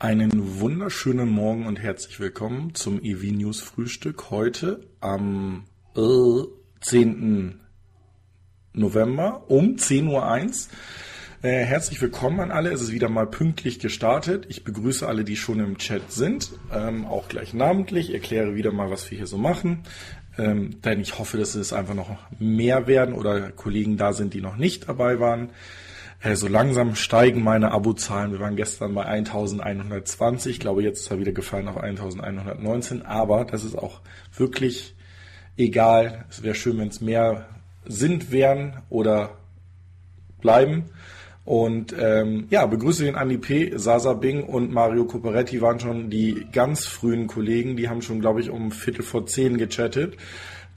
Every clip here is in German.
Einen wunderschönen Morgen und herzlich willkommen zum EV News Frühstück heute am äh, 10. November um 10.01 Uhr. Äh, herzlich willkommen an alle. Es ist wieder mal pünktlich gestartet. Ich begrüße alle, die schon im Chat sind, ähm, auch gleich namentlich. Erkläre wieder mal, was wir hier so machen. Ähm, denn ich hoffe, dass es einfach noch mehr werden oder Kollegen da sind, die noch nicht dabei waren. Äh, so langsam steigen meine Abozahlen. Wir waren gestern bei 1120. Ich glaube, jetzt ist er wieder gefallen auf 1119. Aber das ist auch wirklich egal. Es wäre schön, wenn es mehr sind, wären oder bleiben. Und ähm, ja, begrüße den Andi P., Sasa Bing und Mario Coperetti waren schon die ganz frühen Kollegen. Die haben schon, glaube ich, um Viertel vor zehn gechattet.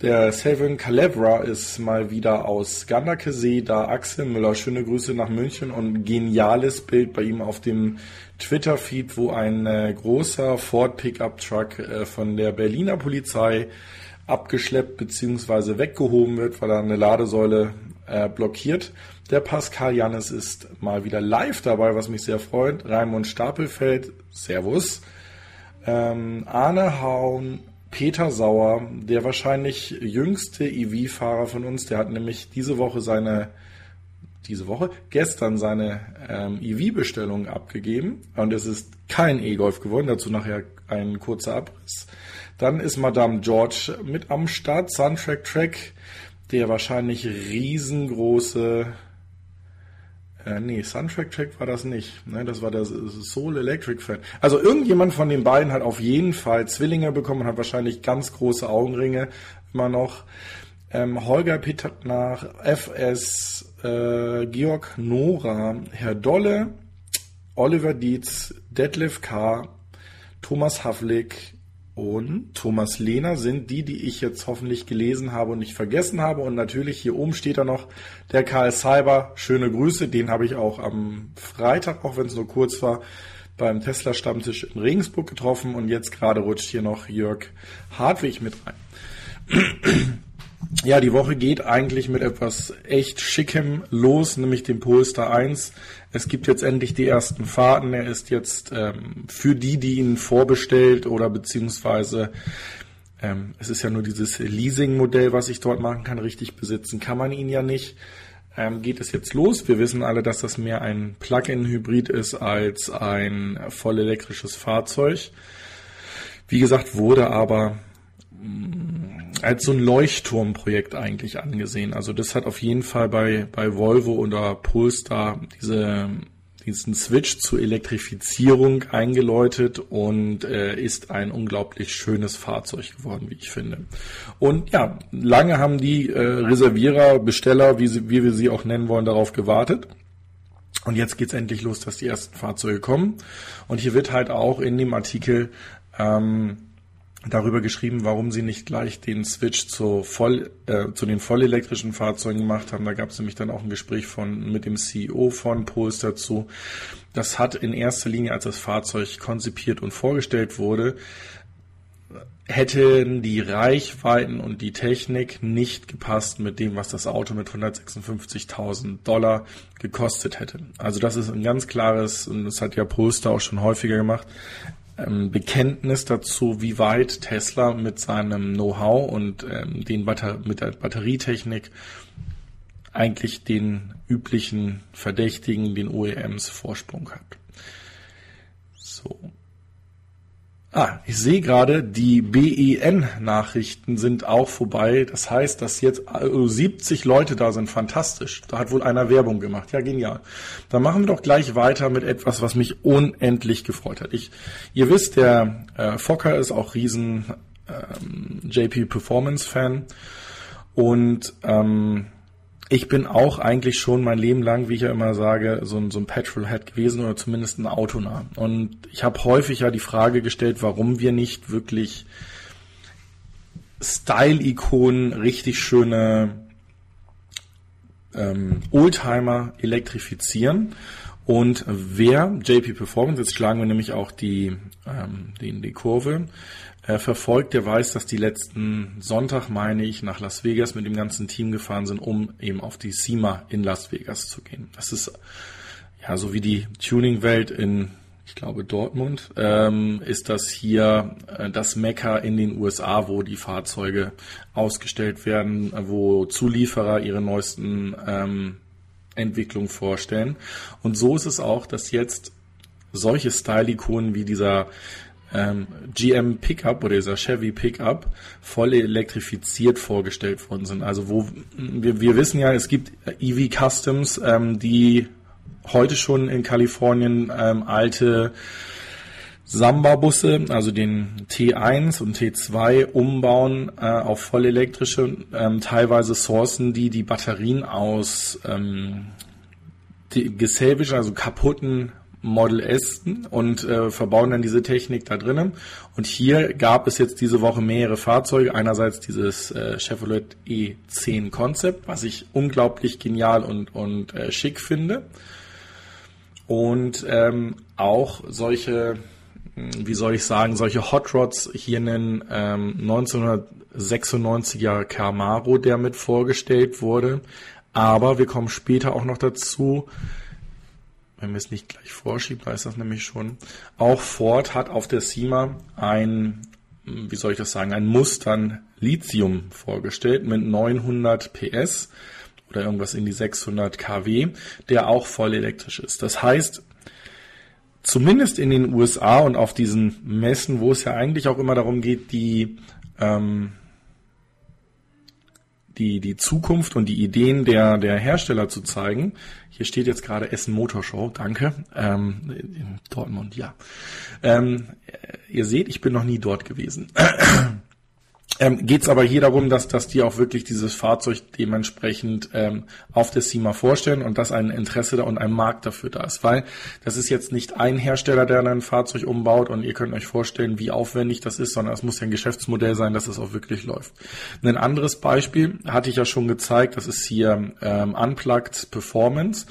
Der Seven Calevra ist mal wieder aus Gandakesee, da Axel Müller. Schöne Grüße nach München und geniales Bild bei ihm auf dem Twitter-Feed, wo ein äh, großer Ford Pickup Truck äh, von der Berliner Polizei abgeschleppt bzw. weggehoben wird, weil er eine Ladesäule äh, blockiert. Der Pascal Jannes ist mal wieder live dabei, was mich sehr freut. Raimund Stapelfeld, Servus. Ähm, Arne Haun, Peter Sauer, der wahrscheinlich jüngste EV-Fahrer von uns, der hat nämlich diese Woche seine, diese Woche, gestern seine ähm, EV-Bestellung abgegeben. Und es ist kein E-Golf geworden, dazu nachher ein kurzer Abriss. Dann ist Madame George mit am Start, Suntrack Track, der wahrscheinlich riesengroße äh, nee, Suntrack Track war das nicht. Ne, das war der Soul Electric Fan. Also irgendjemand von den beiden hat auf jeden Fall Zwillinge bekommen und hat wahrscheinlich ganz große Augenringe immer noch. Ähm, Holger Pitt nach FS, äh, Georg Nora, Herr Dolle, Oliver Dietz, Detlef K., Thomas Havlik, und Thomas Lehner sind die, die ich jetzt hoffentlich gelesen habe und nicht vergessen habe. Und natürlich hier oben steht da noch der Karl Cyber. Schöne Grüße. Den habe ich auch am Freitag, auch wenn es nur kurz war, beim Tesla Stammtisch in Regensburg getroffen. Und jetzt gerade rutscht hier noch Jörg Hartwig mit rein. Ja, die Woche geht eigentlich mit etwas echt Schickem los, nämlich dem Polestar 1. Es gibt jetzt endlich die ersten Fahrten. Er ist jetzt ähm, für die, die ihn vorbestellt oder beziehungsweise ähm, es ist ja nur dieses Leasing-Modell, was ich dort machen kann. Richtig besitzen kann man ihn ja nicht. Ähm, geht es jetzt los? Wir wissen alle, dass das mehr ein Plug-in-Hybrid ist als ein voll elektrisches Fahrzeug. Wie gesagt, wurde aber als so ein Leuchtturmprojekt eigentlich angesehen. Also das hat auf jeden Fall bei, bei Volvo oder Polestar diese, diesen Switch zur Elektrifizierung eingeläutet und äh, ist ein unglaublich schönes Fahrzeug geworden, wie ich finde. Und ja, lange haben die äh, Reservierer, Besteller, wie, sie, wie wir sie auch nennen wollen, darauf gewartet. Und jetzt geht's endlich los, dass die ersten Fahrzeuge kommen. Und hier wird halt auch in dem Artikel ähm, darüber geschrieben, warum sie nicht gleich den Switch zu, voll, äh, zu den vollelektrischen Fahrzeugen gemacht haben. Da gab es nämlich dann auch ein Gespräch von mit dem CEO von Polestar dazu. Das hat in erster Linie, als das Fahrzeug konzipiert und vorgestellt wurde, hätten die Reichweiten und die Technik nicht gepasst mit dem, was das Auto mit 156.000 Dollar gekostet hätte. Also das ist ein ganz klares, und das hat ja Polestar auch schon häufiger gemacht, ähm, Bekenntnis dazu, wie weit Tesla mit seinem Know-how und ähm, den Batter mit der Batterietechnik eigentlich den üblichen Verdächtigen, den OEMs Vorsprung hat. So. Ah, ich sehe gerade, die BEN-Nachrichten sind auch vorbei. Das heißt, dass jetzt 70 Leute da sind. Fantastisch. Da hat wohl einer Werbung gemacht. Ja, genial. Dann machen wir doch gleich weiter mit etwas, was mich unendlich gefreut hat. Ich, ihr wisst, der äh, Fokker ist auch riesen ähm, JP Performance Fan und ähm, ich bin auch eigentlich schon mein Leben lang, wie ich ja immer sage, so ein, so ein Petrolhead gewesen oder zumindest ein Autonah. Und ich habe häufig ja die Frage gestellt, warum wir nicht wirklich Style-Ikonen, richtig schöne ähm, Oldtimer elektrifizieren. Und wer JP Performance, jetzt schlagen wir nämlich auch die, ähm, die, die Kurve, äh, verfolgt, der weiß, dass die letzten Sonntag, meine ich, nach Las Vegas mit dem ganzen Team gefahren sind, um eben auf die SEMA in Las Vegas zu gehen. Das ist ja so wie die Tuning-Welt in ich glaube Dortmund, ähm, ist das hier äh, das Mekka in den USA, wo die Fahrzeuge ausgestellt werden, wo Zulieferer ihre neuesten ähm, Entwicklungen vorstellen. Und so ist es auch, dass jetzt solche Style-Ikonen wie dieser ähm, GM Pickup oder dieser Chevy Pickup voll elektrifiziert vorgestellt worden sind. Also wo wir, wir wissen ja, es gibt EV Customs, ähm, die heute schon in Kalifornien ähm, alte Samba-Busse, also den T1 und T2 umbauen äh, auf vollelektrische, ähm, teilweise sourcen die die Batterien aus ähm, die geselbischen, also kaputten Model S und äh, verbauen dann diese Technik da drinnen. Und hier gab es jetzt diese Woche mehrere Fahrzeuge. Einerseits dieses äh, Chevrolet E10 Concept, was ich unglaublich genial und, und äh, schick finde und ähm, auch solche, hm, wie soll ich sagen, solche Hot Rods hier einen ähm, 1996er Camaro, der mit vorgestellt wurde. Aber wir kommen später auch noch dazu, wenn wir es nicht gleich vorschieben, da ist das nämlich schon. Auch Ford hat auf der SEMA ein, wie soll ich das sagen, ein Mustern Lithium vorgestellt mit 900 PS oder irgendwas in die 600 kW, der auch voll elektrisch ist. Das heißt, zumindest in den USA und auf diesen Messen, wo es ja eigentlich auch immer darum geht, die ähm, die, die Zukunft und die Ideen der, der Hersteller zu zeigen. Hier steht jetzt gerade Essen Motorshow, danke. Ähm, in Dortmund, ja. Ähm, ihr seht, ich bin noch nie dort gewesen. Ähm, Geht es aber hier darum, dass, dass die auch wirklich dieses Fahrzeug dementsprechend ähm, auf der SEMA vorstellen und dass ein Interesse da und ein Markt dafür da ist. Weil das ist jetzt nicht ein Hersteller, der ein Fahrzeug umbaut und ihr könnt euch vorstellen, wie aufwendig das ist, sondern es muss ja ein Geschäftsmodell sein, dass es auch wirklich läuft. Ein anderes Beispiel hatte ich ja schon gezeigt, das ist hier ähm, Unplugged Performance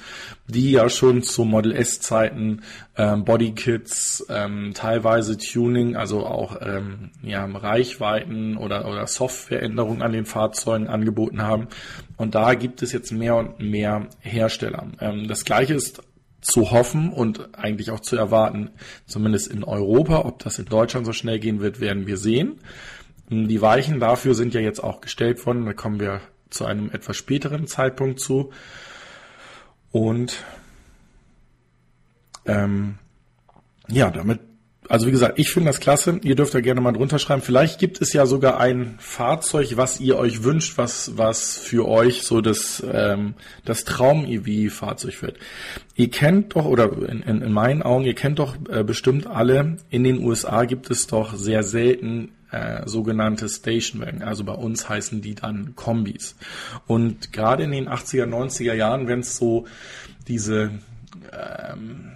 die ja schon zu Model S-Zeiten ähm, Bodykits, ähm, teilweise Tuning, also auch ähm, ja, Reichweiten oder, oder Softwareänderungen an den Fahrzeugen angeboten haben. Und da gibt es jetzt mehr und mehr Hersteller. Ähm, das gleiche ist zu hoffen und eigentlich auch zu erwarten, zumindest in Europa. Ob das in Deutschland so schnell gehen wird, werden wir sehen. Die Weichen dafür sind ja jetzt auch gestellt worden. Da kommen wir zu einem etwas späteren Zeitpunkt zu. Und ähm, ja, damit, also wie gesagt, ich finde das klasse. Ihr dürft da gerne mal drunter schreiben. Vielleicht gibt es ja sogar ein Fahrzeug, was ihr euch wünscht, was, was für euch so das, ähm, das Traum-EV-Fahrzeug wird. Ihr kennt doch, oder in, in, in meinen Augen, ihr kennt doch äh, bestimmt alle, in den USA gibt es doch sehr selten äh, sogenannte Stationwagen. Also bei uns heißen die dann Kombis. Und gerade in den 80er, 90er Jahren, wenn es so diese ähm,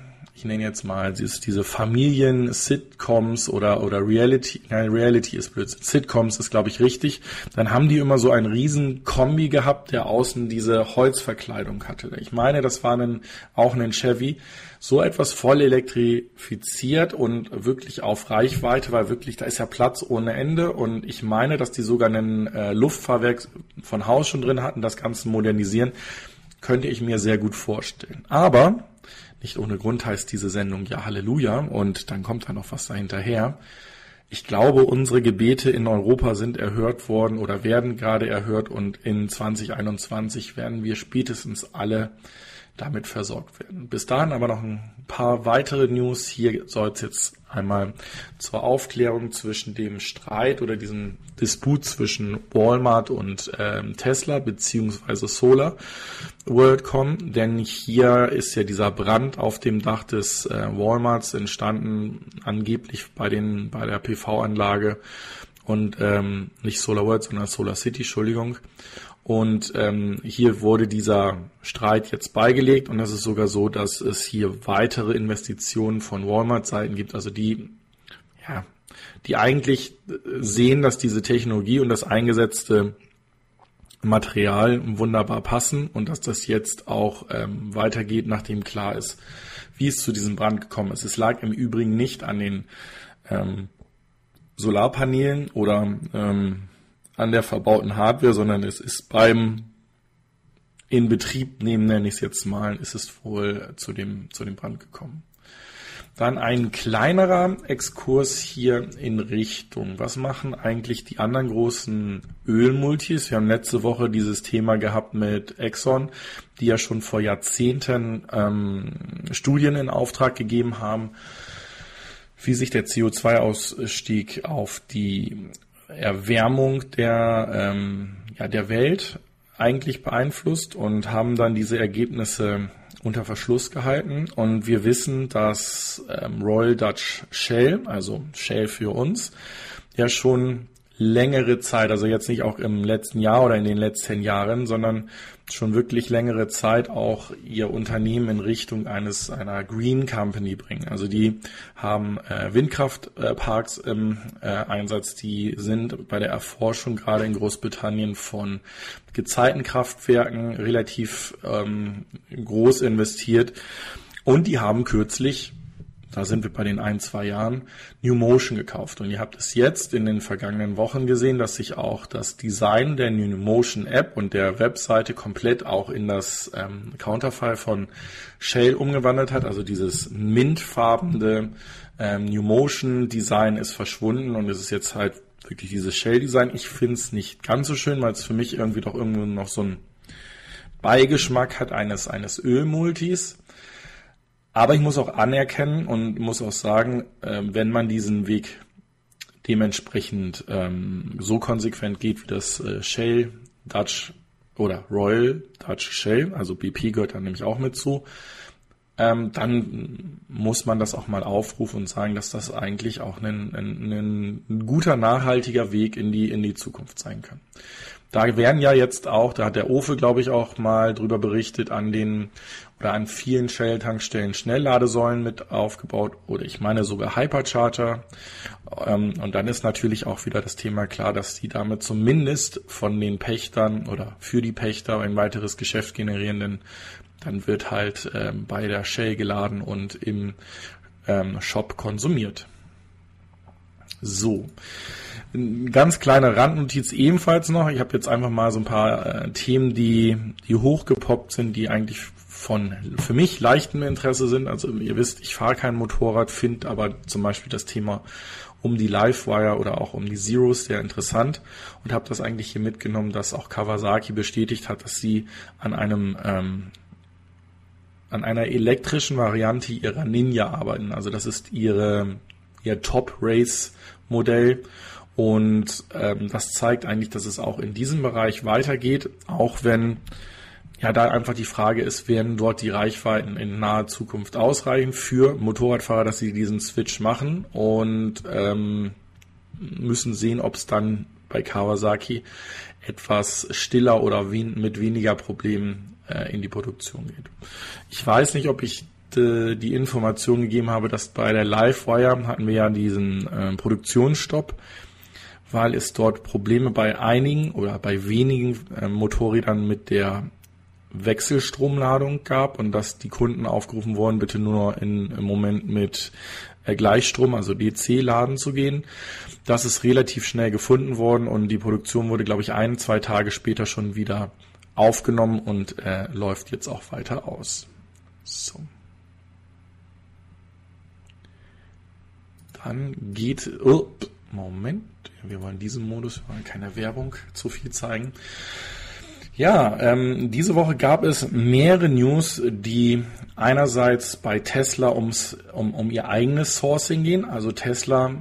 ich nenne jetzt mal diese Familien-Sitcoms oder, oder Reality, nein, Reality ist blöd, Sitcoms ist, glaube ich, richtig, dann haben die immer so einen riesen Kombi gehabt, der außen diese Holzverkleidung hatte. Ich meine, das war ein, auch ein Chevy, so etwas voll elektrifiziert und wirklich auf Reichweite, weil wirklich, da ist ja Platz ohne Ende. Und ich meine, dass die sogar einen äh, Luftfahrwerk von Haus schon drin hatten, das Ganze modernisieren, könnte ich mir sehr gut vorstellen. Aber nicht ohne Grund heißt diese Sendung ja Halleluja und dann kommt da noch was dahinterher. Ich glaube, unsere Gebete in Europa sind erhört worden oder werden gerade erhört und in 2021 werden wir spätestens alle damit versorgt werden. Bis dahin aber noch ein paar weitere News. Hier soll es jetzt einmal zur Aufklärung zwischen dem Streit oder diesem Disput zwischen Walmart und ähm, Tesla beziehungsweise Solar World kommen, denn hier ist ja dieser Brand auf dem Dach des äh, Walmarts entstanden, angeblich bei den bei der PV-Anlage und ähm, nicht Solar World, sondern Solar City, Entschuldigung. Und ähm, hier wurde dieser Streit jetzt beigelegt und es ist sogar so, dass es hier weitere Investitionen von Walmart-Seiten gibt, also die, ja, die eigentlich sehen, dass diese Technologie und das eingesetzte Material wunderbar passen und dass das jetzt auch ähm, weitergeht, nachdem klar ist, wie es zu diesem Brand gekommen ist. Es lag im Übrigen nicht an den ähm, Solarpanelen oder ähm, an der verbauten Hardware, sondern es ist beim in Betrieb nehmen, nenne ich es jetzt mal, ist es wohl zu dem, zu dem Brand gekommen. Dann ein kleinerer Exkurs hier in Richtung. Was machen eigentlich die anderen großen Ölmultis? Wir haben letzte Woche dieses Thema gehabt mit Exxon, die ja schon vor Jahrzehnten ähm, Studien in Auftrag gegeben haben, wie sich der CO2-Ausstieg auf die Erwärmung der, ähm, ja, der Welt eigentlich beeinflusst und haben dann diese Ergebnisse unter Verschluss gehalten. Und wir wissen, dass ähm, Royal Dutch Shell, also Shell für uns, ja schon längere Zeit, also jetzt nicht auch im letzten Jahr oder in den letzten Jahren, sondern schon wirklich längere Zeit auch ihr Unternehmen in Richtung eines einer Green Company bringen. Also die haben äh, Windkraftparks im äh, Einsatz, die sind bei der Erforschung gerade in Großbritannien von Gezeitenkraftwerken relativ ähm, groß investiert und die haben kürzlich da sind wir bei den ein, zwei Jahren, New Motion gekauft. Und ihr habt es jetzt in den vergangenen Wochen gesehen, dass sich auch das Design der New Motion App und der Webseite komplett auch in das ähm, Counterfile von Shell umgewandelt hat. Also dieses mintfarbene ähm, New Motion Design ist verschwunden und es ist jetzt halt wirklich dieses Shell Design. Ich finde es nicht ganz so schön, weil es für mich irgendwie doch irgendwo noch so ein Beigeschmack hat eines, eines Ölmultis. Aber ich muss auch anerkennen und muss auch sagen, äh, wenn man diesen Weg dementsprechend ähm, so konsequent geht, wie das äh, Shell Dutch oder Royal Dutch Shell, also BP gehört da nämlich auch mit zu, ähm, dann muss man das auch mal aufrufen und sagen, dass das eigentlich auch ein, ein, ein guter, nachhaltiger Weg in die, in die Zukunft sein kann. Da werden ja jetzt auch, da hat der Ofe, glaube ich, auch mal drüber berichtet, an den oder an vielen Shell-Tankstellen Schnellladesäulen mit aufgebaut oder ich meine sogar Hypercharger. Ähm, und dann ist natürlich auch wieder das Thema klar, dass die damit zumindest von den Pächtern oder für die Pächter ein weiteres Geschäft generieren, denn dann wird halt ähm, bei der Shell geladen und im ähm, Shop konsumiert. So. Ganz kleine Randnotiz ebenfalls noch. Ich habe jetzt einfach mal so ein paar äh, Themen, die, die hochgepoppt sind, die eigentlich von für mich leichtem Interesse sind. Also ihr wisst, ich fahre kein Motorrad, finde aber zum Beispiel das Thema um die Livewire oder auch um die Zeros sehr interessant und habe das eigentlich hier mitgenommen, dass auch Kawasaki bestätigt hat, dass sie an einem ähm, an einer elektrischen Variante ihrer Ninja arbeiten. Also das ist ihre ihr Top Race Modell und ähm, das zeigt eigentlich, dass es auch in diesem Bereich weitergeht, auch wenn ja da einfach die Frage ist, werden dort die Reichweiten in naher Zukunft ausreichen für Motorradfahrer, dass sie diesen Switch machen und ähm, müssen sehen, ob es dann bei Kawasaki etwas stiller oder wen mit weniger Problemen äh, in die Produktion geht. Ich weiß nicht, ob ich die Information gegeben habe, dass bei der Livewire hatten wir ja diesen äh, Produktionsstopp weil es dort Probleme bei einigen oder bei wenigen äh, Motorrädern mit der Wechselstromladung gab und dass die Kunden aufgerufen wurden, bitte nur in, im Moment mit äh, Gleichstrom, also DC laden zu gehen. Das ist relativ schnell gefunden worden und die Produktion wurde, glaube ich, ein, zwei Tage später schon wieder aufgenommen und äh, läuft jetzt auch weiter aus. So. Dann geht, oh, Moment, wir wollen diesen Modus, wir wollen keine Werbung zu viel zeigen. Ja, ähm, diese Woche gab es mehrere News, die einerseits bei Tesla ums, um, um ihr eigenes Sourcing gehen. Also Tesla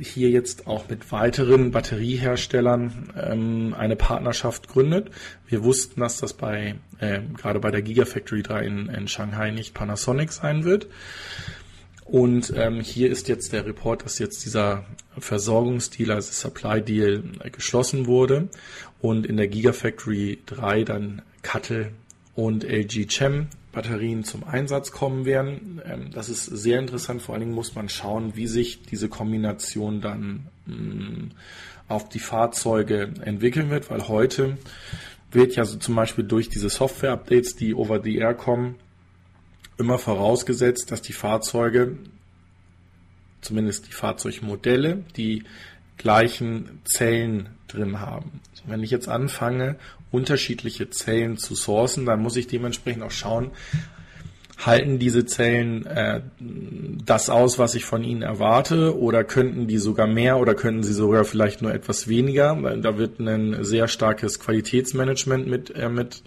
hier jetzt auch mit weiteren Batterieherstellern ähm, eine Partnerschaft gründet. Wir wussten, dass das bei äh, gerade bei der Gigafactory 3 in, in Shanghai nicht Panasonic sein wird. Und ähm, hier ist jetzt der Report, dass jetzt dieser Versorgungsdeal, also Supply Deal, äh, geschlossen wurde und in der Gigafactory 3 dann Cuttle und LG Chem Batterien zum Einsatz kommen werden. Ähm, das ist sehr interessant. Vor allen Dingen muss man schauen, wie sich diese Kombination dann mm, auf die Fahrzeuge entwickeln wird, weil heute wird ja so zum Beispiel durch diese Software-Updates, die over the air kommen, immer vorausgesetzt, dass die Fahrzeuge, zumindest die Fahrzeugmodelle, die gleichen Zellen drin haben. Wenn ich jetzt anfange, unterschiedliche Zellen zu sourcen, dann muss ich dementsprechend auch schauen, halten diese Zellen äh, das aus, was ich von ihnen erwarte, oder könnten die sogar mehr oder könnten sie sogar vielleicht nur etwas weniger? Da wird ein sehr starkes Qualitätsmanagement mit, äh, mit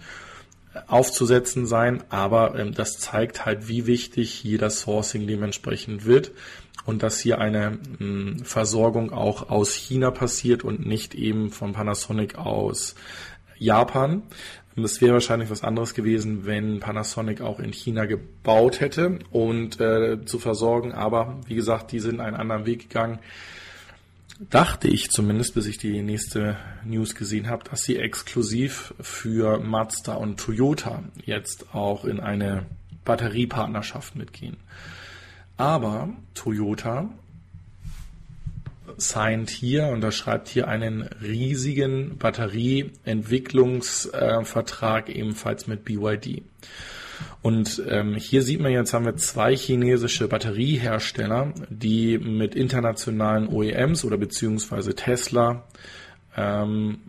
aufzusetzen sein, aber ähm, das zeigt halt, wie wichtig jeder Sourcing dementsprechend wird und dass hier eine mh, hm, Versorgung auch aus China passiert und nicht eben von Panasonic aus Japan. Es wäre wahrscheinlich was anderes gewesen, wenn Panasonic auch in China gebaut hätte und äh, zu versorgen. Aber wie gesagt, die sind einen anderen Weg gegangen. Dachte ich zumindest, bis ich die nächste News gesehen habe, dass sie exklusiv für Mazda und Toyota jetzt auch in eine Batteriepartnerschaft mitgehen. Aber Toyota signed hier, unterschreibt hier einen riesigen Batterieentwicklungsvertrag ebenfalls mit BYD. Und ähm, hier sieht man jetzt, haben wir zwei chinesische Batteriehersteller, die mit internationalen OEMs oder beziehungsweise Tesla ähm,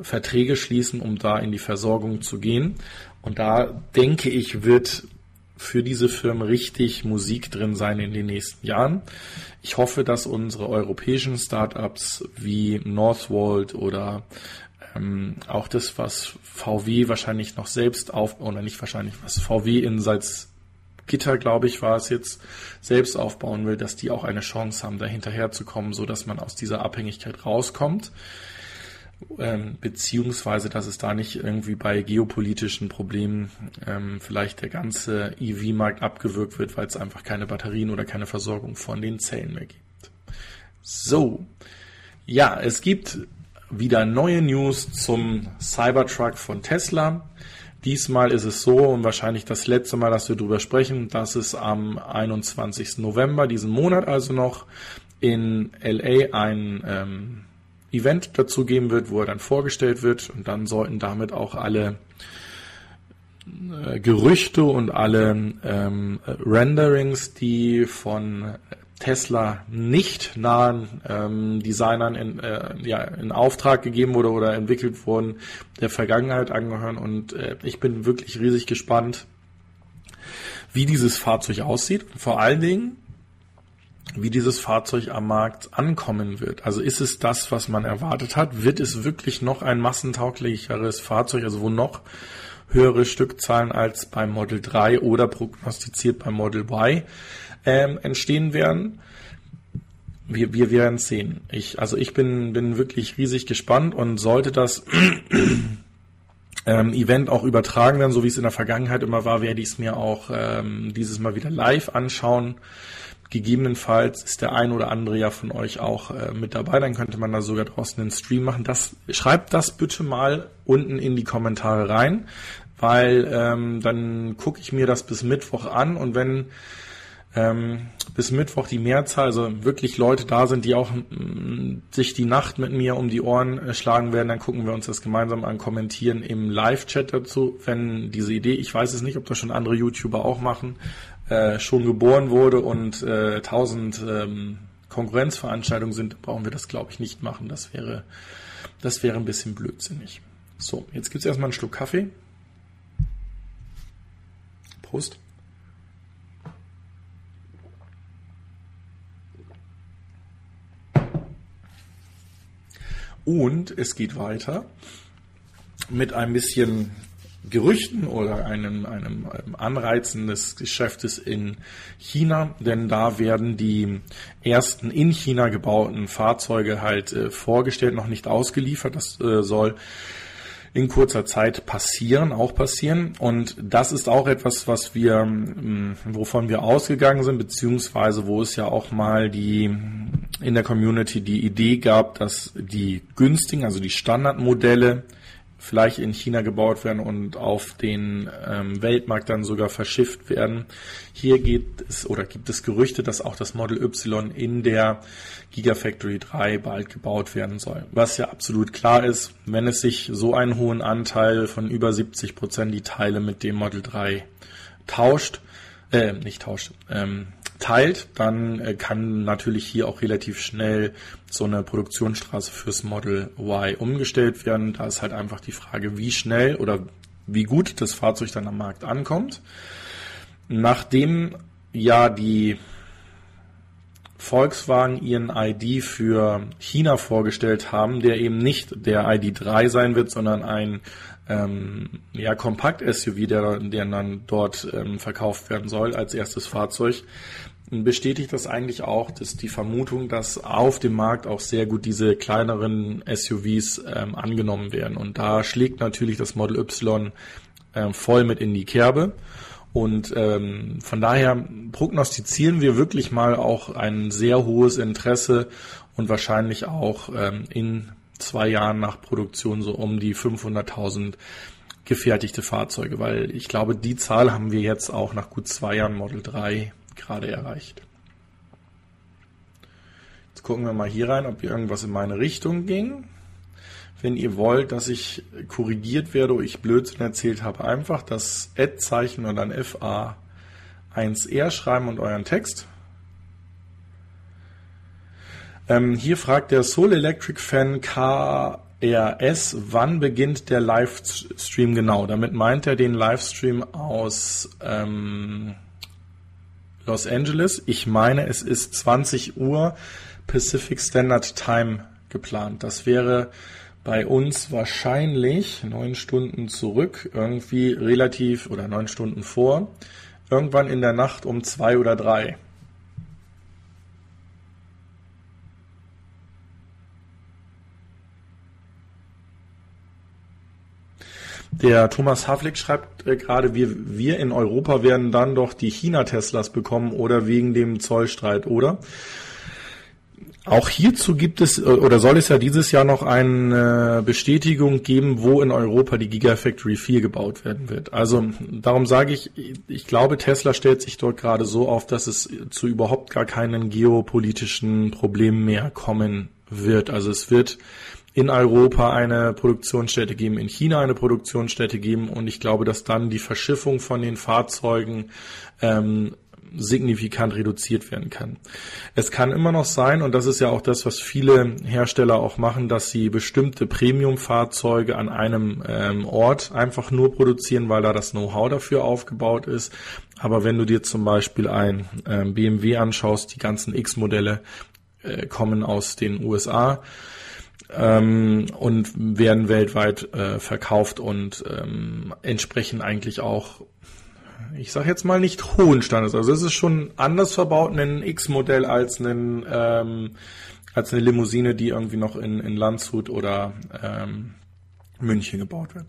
Verträge schließen, um da in die Versorgung zu gehen. Und da denke ich, wird für diese Firmen richtig Musik drin sein in den nächsten Jahren. Ich hoffe, dass unsere europäischen Startups wie Northvolt oder ähm, auch das, was VW wahrscheinlich noch selbst auf, oder nicht wahrscheinlich, was VW in Salzgitter, glaube ich, war es jetzt, selbst aufbauen will, dass die auch eine Chance haben, da hinterherzukommen, so dass man aus dieser Abhängigkeit rauskommt ähm, beziehungsweise dass es da nicht irgendwie bei geopolitischen Problemen ähm, vielleicht der ganze EV-Markt abgewürgt wird, weil es einfach keine Batterien oder keine Versorgung von den Zellen mehr gibt. So, ja, es gibt wieder neue News zum Cybertruck von Tesla. Diesmal ist es so und wahrscheinlich das letzte Mal, dass wir darüber sprechen, dass es am 21. November diesen Monat also noch in LA ein ähm, Event dazu geben wird, wo er dann vorgestellt wird und dann sollten damit auch alle äh, Gerüchte und alle ähm, Renderings, die von Tesla nicht nahen ähm, Designern in, äh, ja, in Auftrag gegeben wurde oder entwickelt wurden, der Vergangenheit angehören. Und äh, ich bin wirklich riesig gespannt, wie dieses Fahrzeug aussieht. vor allen Dingen, wie dieses Fahrzeug am Markt ankommen wird. Also ist es das, was man erwartet hat? Wird es wirklich noch ein massentauglicheres Fahrzeug, also wo noch höhere Stückzahlen als beim Model 3 oder prognostiziert beim Model Y ähm, entstehen werden? Wir, wir werden sehen. Ich, also ich bin, bin wirklich riesig gespannt und sollte das ähm, Event auch übertragen werden, so wie es in der Vergangenheit immer war, werde ich es mir auch ähm, dieses Mal wieder live anschauen. Gegebenenfalls ist der ein oder andere ja von euch auch äh, mit dabei, dann könnte man da sogar draußen einen Stream machen. Das, schreibt das bitte mal unten in die Kommentare rein, weil ähm, dann gucke ich mir das bis Mittwoch an und wenn ähm, bis Mittwoch die Mehrzahl, also wirklich Leute da sind, die auch mm, sich die Nacht mit mir um die Ohren äh, schlagen werden, dann gucken wir uns das gemeinsam an, kommentieren im Live-Chat dazu, wenn diese Idee, ich weiß es nicht, ob das schon andere YouTuber auch machen, äh, schon geboren wurde und äh, tausend ähm, Konkurrenzveranstaltungen sind, brauchen wir das, glaube ich, nicht machen. Das wäre, das wäre ein bisschen blödsinnig. So, jetzt gibt es erstmal einen Schluck Kaffee. Prost. Und es geht weiter mit ein bisschen Gerüchten oder einem, einem, Anreizen des Geschäftes in China, denn da werden die ersten in China gebauten Fahrzeuge halt äh, vorgestellt, noch nicht ausgeliefert. Das äh, soll in kurzer Zeit passieren, auch passieren. Und das ist auch etwas, was wir, ähm, wovon wir ausgegangen sind, beziehungsweise wo es ja auch mal die in der Community die Idee gab, dass die günstigen, also die Standardmodelle vielleicht in China gebaut werden und auf den ähm, Weltmarkt dann sogar verschifft werden. Hier geht es oder gibt es Gerüchte, dass auch das Model Y in der Gigafactory 3 bald gebaut werden soll. Was ja absolut klar ist, wenn es sich so einen hohen Anteil von über 70 Prozent die Teile mit dem Model 3 tauscht, äh, nicht tauscht, ähm, teilt, dann äh, kann natürlich hier auch relativ schnell so eine Produktionsstraße fürs Model Y umgestellt werden. Da ist halt einfach die Frage, wie schnell oder wie gut das Fahrzeug dann am Markt ankommt. nachdem ja die Volkswagen ihren ID für China vorgestellt haben, der eben nicht der ID3 sein wird, sondern ein ähm, ja, Kompakt-SUV, der, der dann dort ähm, verkauft werden soll als erstes Fahrzeug, bestätigt das eigentlich auch, dass die Vermutung, dass auf dem Markt auch sehr gut diese kleineren SUVs ähm, angenommen werden. Und da schlägt natürlich das Model Y äh, voll mit in die Kerbe. Und ähm, von daher prognostizieren wir wirklich mal auch ein sehr hohes Interesse und wahrscheinlich auch ähm, in zwei Jahren nach Produktion so um die 500.000 gefertigte Fahrzeuge, weil ich glaube, die Zahl haben wir jetzt auch nach gut zwei Jahren Model 3 gerade erreicht. Jetzt gucken wir mal hier rein, ob irgendwas in meine Richtung ging. Wenn ihr wollt, dass ich korrigiert werde oder ich Blödsinn erzählt habe, einfach das Ad-Zeichen und dann FA1R schreiben und euren Text. Ähm, hier fragt der Soul Electric Fan KRS, wann beginnt der Livestream genau? Damit meint er den Livestream aus ähm, Los Angeles. Ich meine, es ist 20 Uhr Pacific Standard Time geplant. Das wäre bei uns wahrscheinlich neun Stunden zurück, irgendwie relativ oder neun Stunden vor, irgendwann in der Nacht um zwei oder drei. Der Thomas Havlik schreibt äh, gerade, wir, wir in Europa werden dann doch die China-Teslas bekommen oder wegen dem Zollstreit, oder? Auch hierzu gibt es äh, oder soll es ja dieses Jahr noch eine Bestätigung geben, wo in Europa die Gigafactory 4 gebaut werden wird. Also darum sage ich, ich glaube, Tesla stellt sich dort gerade so auf, dass es zu überhaupt gar keinen geopolitischen Problemen mehr kommen wird. Also es wird in Europa eine Produktionsstätte geben, in China eine Produktionsstätte geben und ich glaube, dass dann die Verschiffung von den Fahrzeugen ähm, signifikant reduziert werden kann. Es kann immer noch sein, und das ist ja auch das, was viele Hersteller auch machen, dass sie bestimmte Premium-Fahrzeuge an einem ähm, Ort einfach nur produzieren, weil da das Know-how dafür aufgebaut ist. Aber wenn du dir zum Beispiel ein ähm, BMW anschaust, die ganzen X-Modelle äh, kommen aus den USA ähm, und werden weltweit äh, verkauft und ähm, entsprechen eigentlich auch ich sage jetzt mal nicht hohen Standards. Also es ist schon anders verbaut, ein X-Modell als ein ähm, als eine Limousine, die irgendwie noch in, in Landshut oder ähm, München gebaut wird.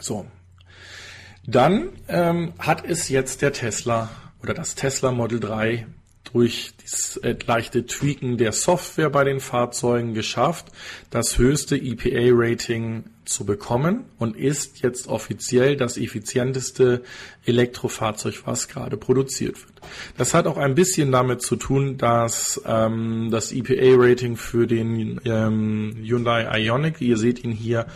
So. Dann ähm, hat es jetzt der Tesla oder das Tesla Model 3 durch das äh, leichte Tweaken der Software bei den Fahrzeugen geschafft, das höchste EPA-Rating zu bekommen und ist jetzt offiziell das effizienteste Elektrofahrzeug, was gerade produziert wird. Das hat auch ein bisschen damit zu tun, dass ähm, das EPA-Rating für den ähm, Hyundai Ioniq, ihr seht ihn hier,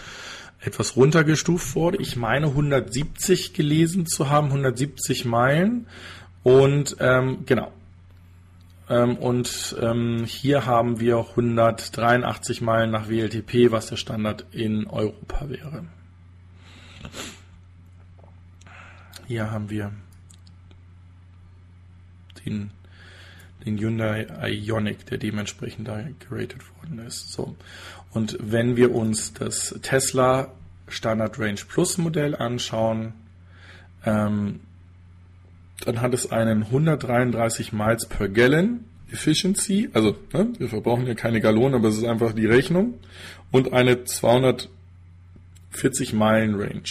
etwas runtergestuft wurde. Ich meine 170 gelesen zu haben, 170 Meilen. Und ähm, genau, und ähm, hier haben wir 183 Meilen nach WLTP, was der Standard in Europa wäre. Hier haben wir den, den Hyundai Ioniq, der dementsprechend da geratet worden ist. So. Und wenn wir uns das Tesla Standard Range Plus Modell anschauen, ähm, dann hat es einen 133 Miles per Gallon Efficiency, also ne, wir verbrauchen ja keine Gallonen, aber es ist einfach die Rechnung und eine 240 Meilen Range.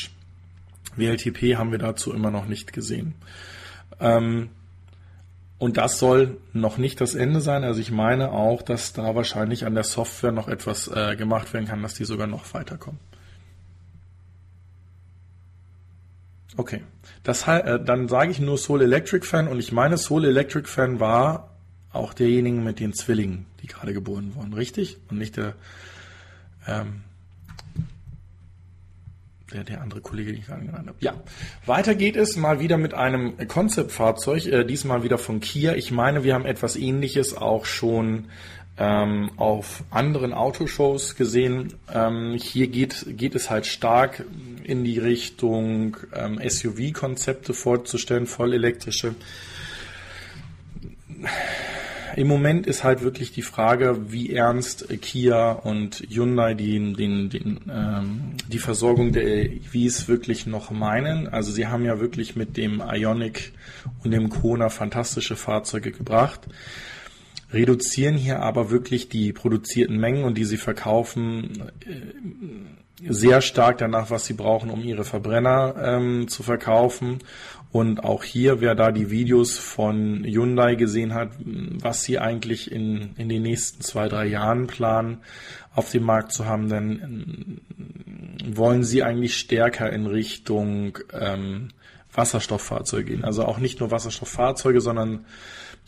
WLTP haben wir dazu immer noch nicht gesehen. Ähm, und das soll noch nicht das Ende sein. Also ich meine auch, dass da wahrscheinlich an der Software noch etwas äh, gemacht werden kann, dass die sogar noch weiterkommen. Okay, das, äh, dann sage ich nur Soul Electric Fan und ich meine Soul Electric Fan war auch derjenigen mit den Zwillingen, die gerade geboren wurden, richtig? Und nicht der, ähm, der, der andere Kollege, den ich gerade genannt habe. Ja, weiter geht es mal wieder mit einem Konzeptfahrzeug, äh, diesmal wieder von Kia. Ich meine, wir haben etwas ähnliches auch schon ähm, auf anderen Autoshows gesehen. Ähm, hier geht, geht es halt stark in die Richtung ähm, SUV-Konzepte vorzustellen, vollelektrische. Im Moment ist halt wirklich die Frage, wie ernst Kia und Hyundai die, den, den, ähm, die Versorgung der EVs wirklich noch meinen. Also sie haben ja wirklich mit dem Ionic und dem Kona fantastische Fahrzeuge gebracht reduzieren hier aber wirklich die produzierten Mengen und die sie verkaufen äh, sehr stark danach, was sie brauchen, um ihre Verbrenner ähm, zu verkaufen. Und auch hier, wer da die Videos von Hyundai gesehen hat, was sie eigentlich in, in den nächsten zwei, drei Jahren planen, auf dem Markt zu haben, dann äh, wollen sie eigentlich stärker in Richtung ähm, Wasserstofffahrzeuge gehen. Also auch nicht nur Wasserstofffahrzeuge, sondern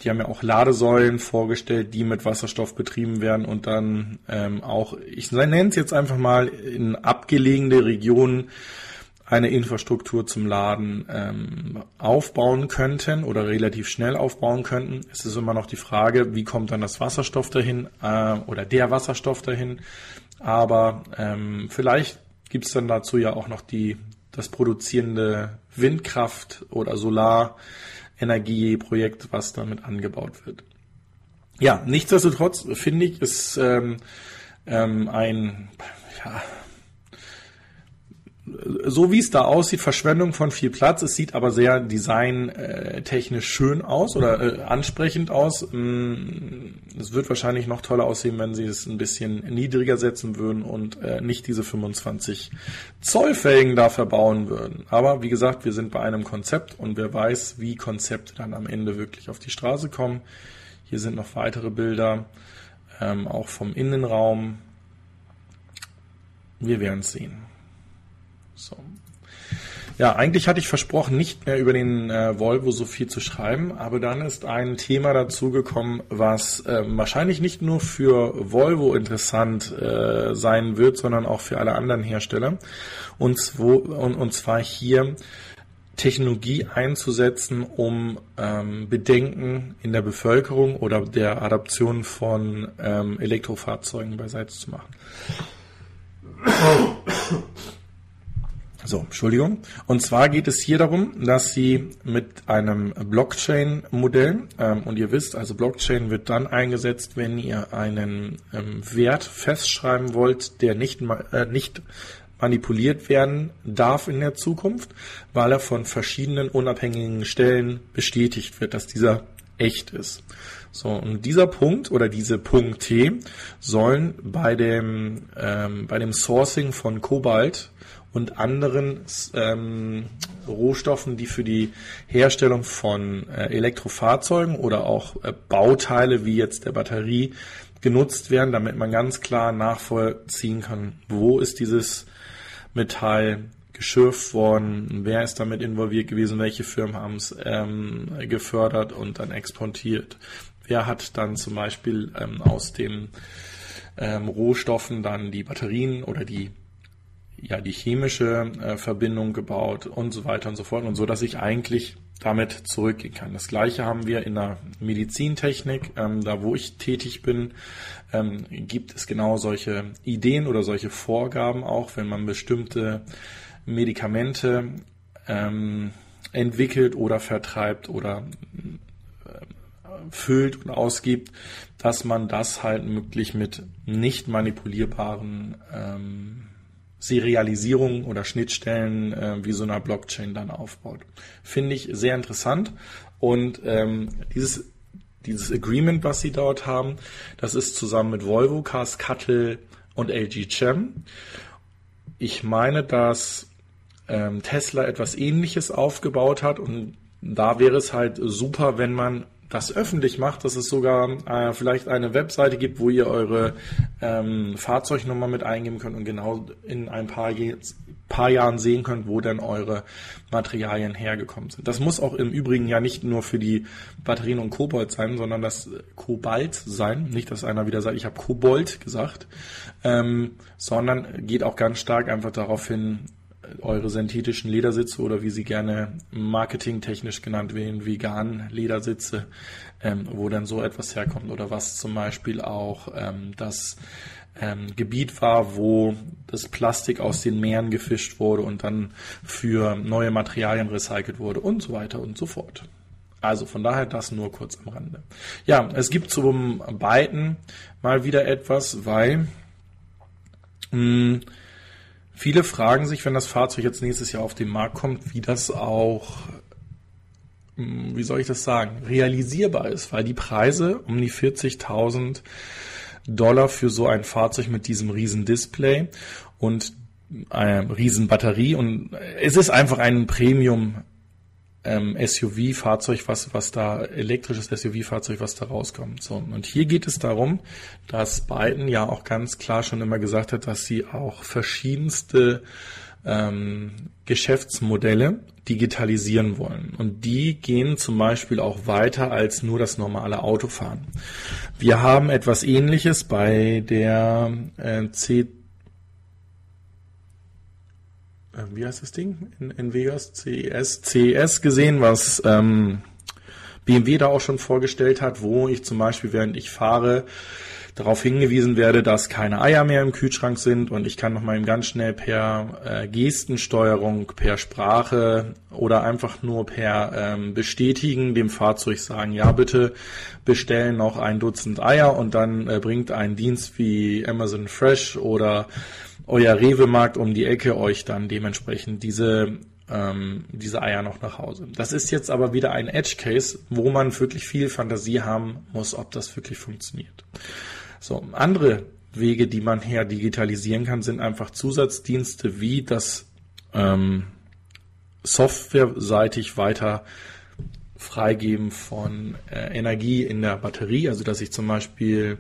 die haben ja auch Ladesäulen vorgestellt, die mit Wasserstoff betrieben werden und dann ähm, auch, ich nenne es jetzt einfach mal, in abgelegene Regionen eine Infrastruktur zum Laden ähm, aufbauen könnten oder relativ schnell aufbauen könnten. Es ist immer noch die Frage, wie kommt dann das Wasserstoff dahin äh, oder der Wasserstoff dahin. Aber ähm, vielleicht gibt es dann dazu ja auch noch die das produzierende Windkraft oder Solar Energieprojekt, was damit angebaut wird. Ja, nichtsdestotrotz finde ich, ist ähm, ähm, ein, ja, so wie es da aussieht, Verschwendung von viel Platz. Es sieht aber sehr designtechnisch schön aus oder äh, ansprechend aus. Mm, es wird wahrscheinlich noch toller aussehen, wenn sie es ein bisschen niedriger setzen würden und äh, nicht diese 25 Zoll Felgen da verbauen würden. Aber wie gesagt, wir sind bei einem Konzept und wer weiß, wie Konzepte dann am Ende wirklich auf die Straße kommen. Hier sind noch weitere Bilder, ähm, auch vom Innenraum. Wir werden es sehen. So. Ja, eigentlich hatte ich versprochen, nicht mehr über den äh, Volvo so viel zu schreiben, aber dann ist ein Thema dazugekommen, was äh, wahrscheinlich nicht nur für Volvo interessant äh, sein wird, sondern auch für alle anderen Hersteller. Und, zwo, und, und zwar hier Technologie einzusetzen, um ähm, Bedenken in der Bevölkerung oder der Adaption von ähm, Elektrofahrzeugen beiseite zu machen. So, Entschuldigung. Und zwar geht es hier darum, dass Sie mit einem Blockchain-Modell, ähm, und ihr wisst, also Blockchain wird dann eingesetzt, wenn ihr einen ähm, Wert festschreiben wollt, der nicht, äh, nicht manipuliert werden darf in der Zukunft, weil er von verschiedenen unabhängigen Stellen bestätigt wird, dass dieser echt ist. So, und dieser Punkt oder diese Punkte sollen bei dem, ähm, bei dem Sourcing von Kobalt und anderen ähm, Rohstoffen, die für die Herstellung von äh, Elektrofahrzeugen oder auch äh, Bauteile wie jetzt der Batterie genutzt werden, damit man ganz klar nachvollziehen kann, wo ist dieses Metall geschürft worden, wer ist damit involviert gewesen, welche Firmen haben es ähm, gefördert und dann exportiert. Wer hat dann zum Beispiel ähm, aus den ähm, Rohstoffen dann die Batterien oder die ja die chemische äh, Verbindung gebaut und so weiter und so fort und so, dass ich eigentlich damit zurückgehen kann. Das gleiche haben wir in der Medizintechnik, ähm, da wo ich tätig bin, ähm, gibt es genau solche Ideen oder solche Vorgaben auch, wenn man bestimmte Medikamente ähm, entwickelt oder vertreibt oder äh, füllt und ausgibt, dass man das halt möglich mit nicht manipulierbaren ähm, Serialisierung oder Schnittstellen äh, wie so einer Blockchain dann aufbaut. Finde ich sehr interessant. Und ähm, dieses, dieses Agreement, was sie dort haben, das ist zusammen mit Volvo, Cars, Cuttle und LG Chem. Ich meine, dass ähm, Tesla etwas ähnliches aufgebaut hat und da wäre es halt super, wenn man das öffentlich macht, dass es sogar äh, vielleicht eine Webseite gibt, wo ihr eure ähm, Fahrzeugnummer mit eingeben könnt und genau in ein paar, paar Jahren sehen könnt, wo denn eure Materialien hergekommen sind. Das muss auch im Übrigen ja nicht nur für die Batterien und Kobold sein, sondern das Kobalt sein. Nicht, dass einer wieder sagt, ich habe Kobold gesagt, ähm, sondern geht auch ganz stark einfach darauf hin, eure synthetischen Ledersitze oder wie sie gerne marketingtechnisch genannt werden, vegan Ledersitze, ähm, wo dann so etwas herkommt oder was zum Beispiel auch ähm, das ähm, Gebiet war, wo das Plastik aus den Meeren gefischt wurde und dann für neue Materialien recycelt wurde und so weiter und so fort. Also von daher das nur kurz am Rande. Ja, es gibt zum Beiden mal wieder etwas, weil mh, hm, viele fragen sich, wenn das Fahrzeug jetzt nächstes Jahr auf den Markt kommt, wie das auch hm, wie soll ich das sagen, realisierbar ist, weil die Preise um die 40.000 Dollar für so ein Fahrzeug mit diesem riesen Display und eine riesen Batterie und es ist einfach ein Premium ähm, SUV-Fahrzeug, was, was da, elektrisches SUV-Fahrzeug, was da rauskommt. So. Und hier geht es darum, dass Biden ja auch ganz klar schon immer gesagt hat, dass sie auch verschiedenste ähm, Geschäftsmodelle digitalisieren wollen. Und die gehen zum Beispiel auch weiter als nur das normale Autofahren. Wir haben etwas ähnliches bei der äh, C wie heißt das Ding in, in Vegas? CES, CES gesehen, was ähm, BMW da auch schon vorgestellt hat, wo ich zum Beispiel, während ich fahre, darauf hingewiesen werde, dass keine Eier mehr im Kühlschrank sind und ich kann nochmal eben ganz schnell per äh, Gestensteuerung, per Sprache oder einfach nur per ähm, Bestätigen dem Fahrzeug sagen, ja bitte bestellen noch ein Dutzend Eier und dann äh, bringt ein Dienst wie Amazon Fresh oder euer Rewe-Markt um die Ecke euch dann dementsprechend diese ähm, diese Eier noch nach Hause. Das ist jetzt aber wieder ein Edge-Case, wo man wirklich viel Fantasie haben muss, ob das wirklich funktioniert. So, andere Wege, die man her digitalisieren kann, sind einfach Zusatzdienste wie das ähm, softwareseitig weiter Freigeben von äh, Energie in der Batterie, also dass ich zum Beispiel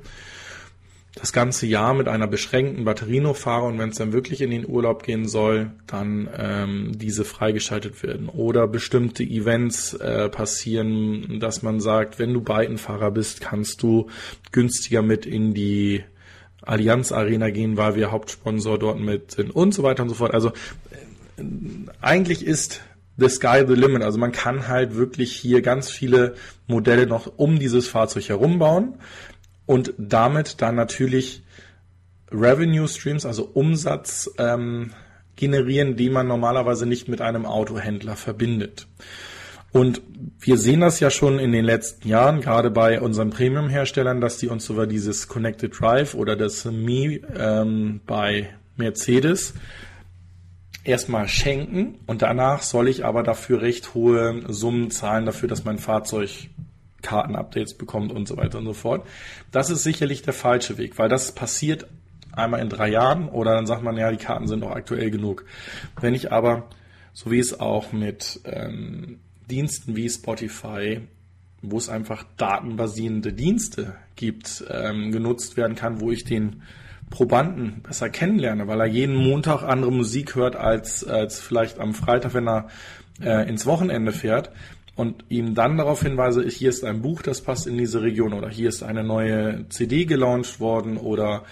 das ganze Jahr mit einer beschränkten Batterie noch fahre und wenn es dann wirklich in den Urlaub gehen soll, dann ähm, diese freigeschaltet werden. Oder bestimmte Events äh, passieren, dass man sagt, wenn du Beitenfahrer bist, kannst du günstiger mit in die Allianz Arena gehen, weil wir Hauptsponsor dort mit sind und so weiter und so fort. Also äh, eigentlich ist the sky the limit. Also man kann halt wirklich hier ganz viele Modelle noch um dieses Fahrzeug herum bauen und damit dann natürlich Revenue Streams, also Umsatz ähm, generieren, die man normalerweise nicht mit einem Autohändler verbindet. Und wir sehen das ja schon in den letzten Jahren, gerade bei unseren Premium-Herstellern, dass die uns sogar dieses Connected Drive oder das Mi ähm, bei Mercedes erstmal schenken und danach soll ich aber dafür recht hohe Summen zahlen dafür, dass mein Fahrzeug Kartenupdates bekommt und so weiter und so fort. Das ist sicherlich der falsche Weg, weil das passiert einmal in drei Jahren oder dann sagt man, ja, die Karten sind auch aktuell genug. Wenn ich aber, so wie es auch mit ähm, Diensten wie Spotify, wo es einfach datenbasierende Dienste gibt, ähm, genutzt werden kann, wo ich den Probanden besser kennenlerne, weil er jeden Montag andere Musik hört als, als vielleicht am Freitag, wenn er äh, ins Wochenende fährt, und ihm dann darauf hinweise, hier ist ein Buch, das passt in diese Region oder hier ist eine neue CD gelauncht worden oder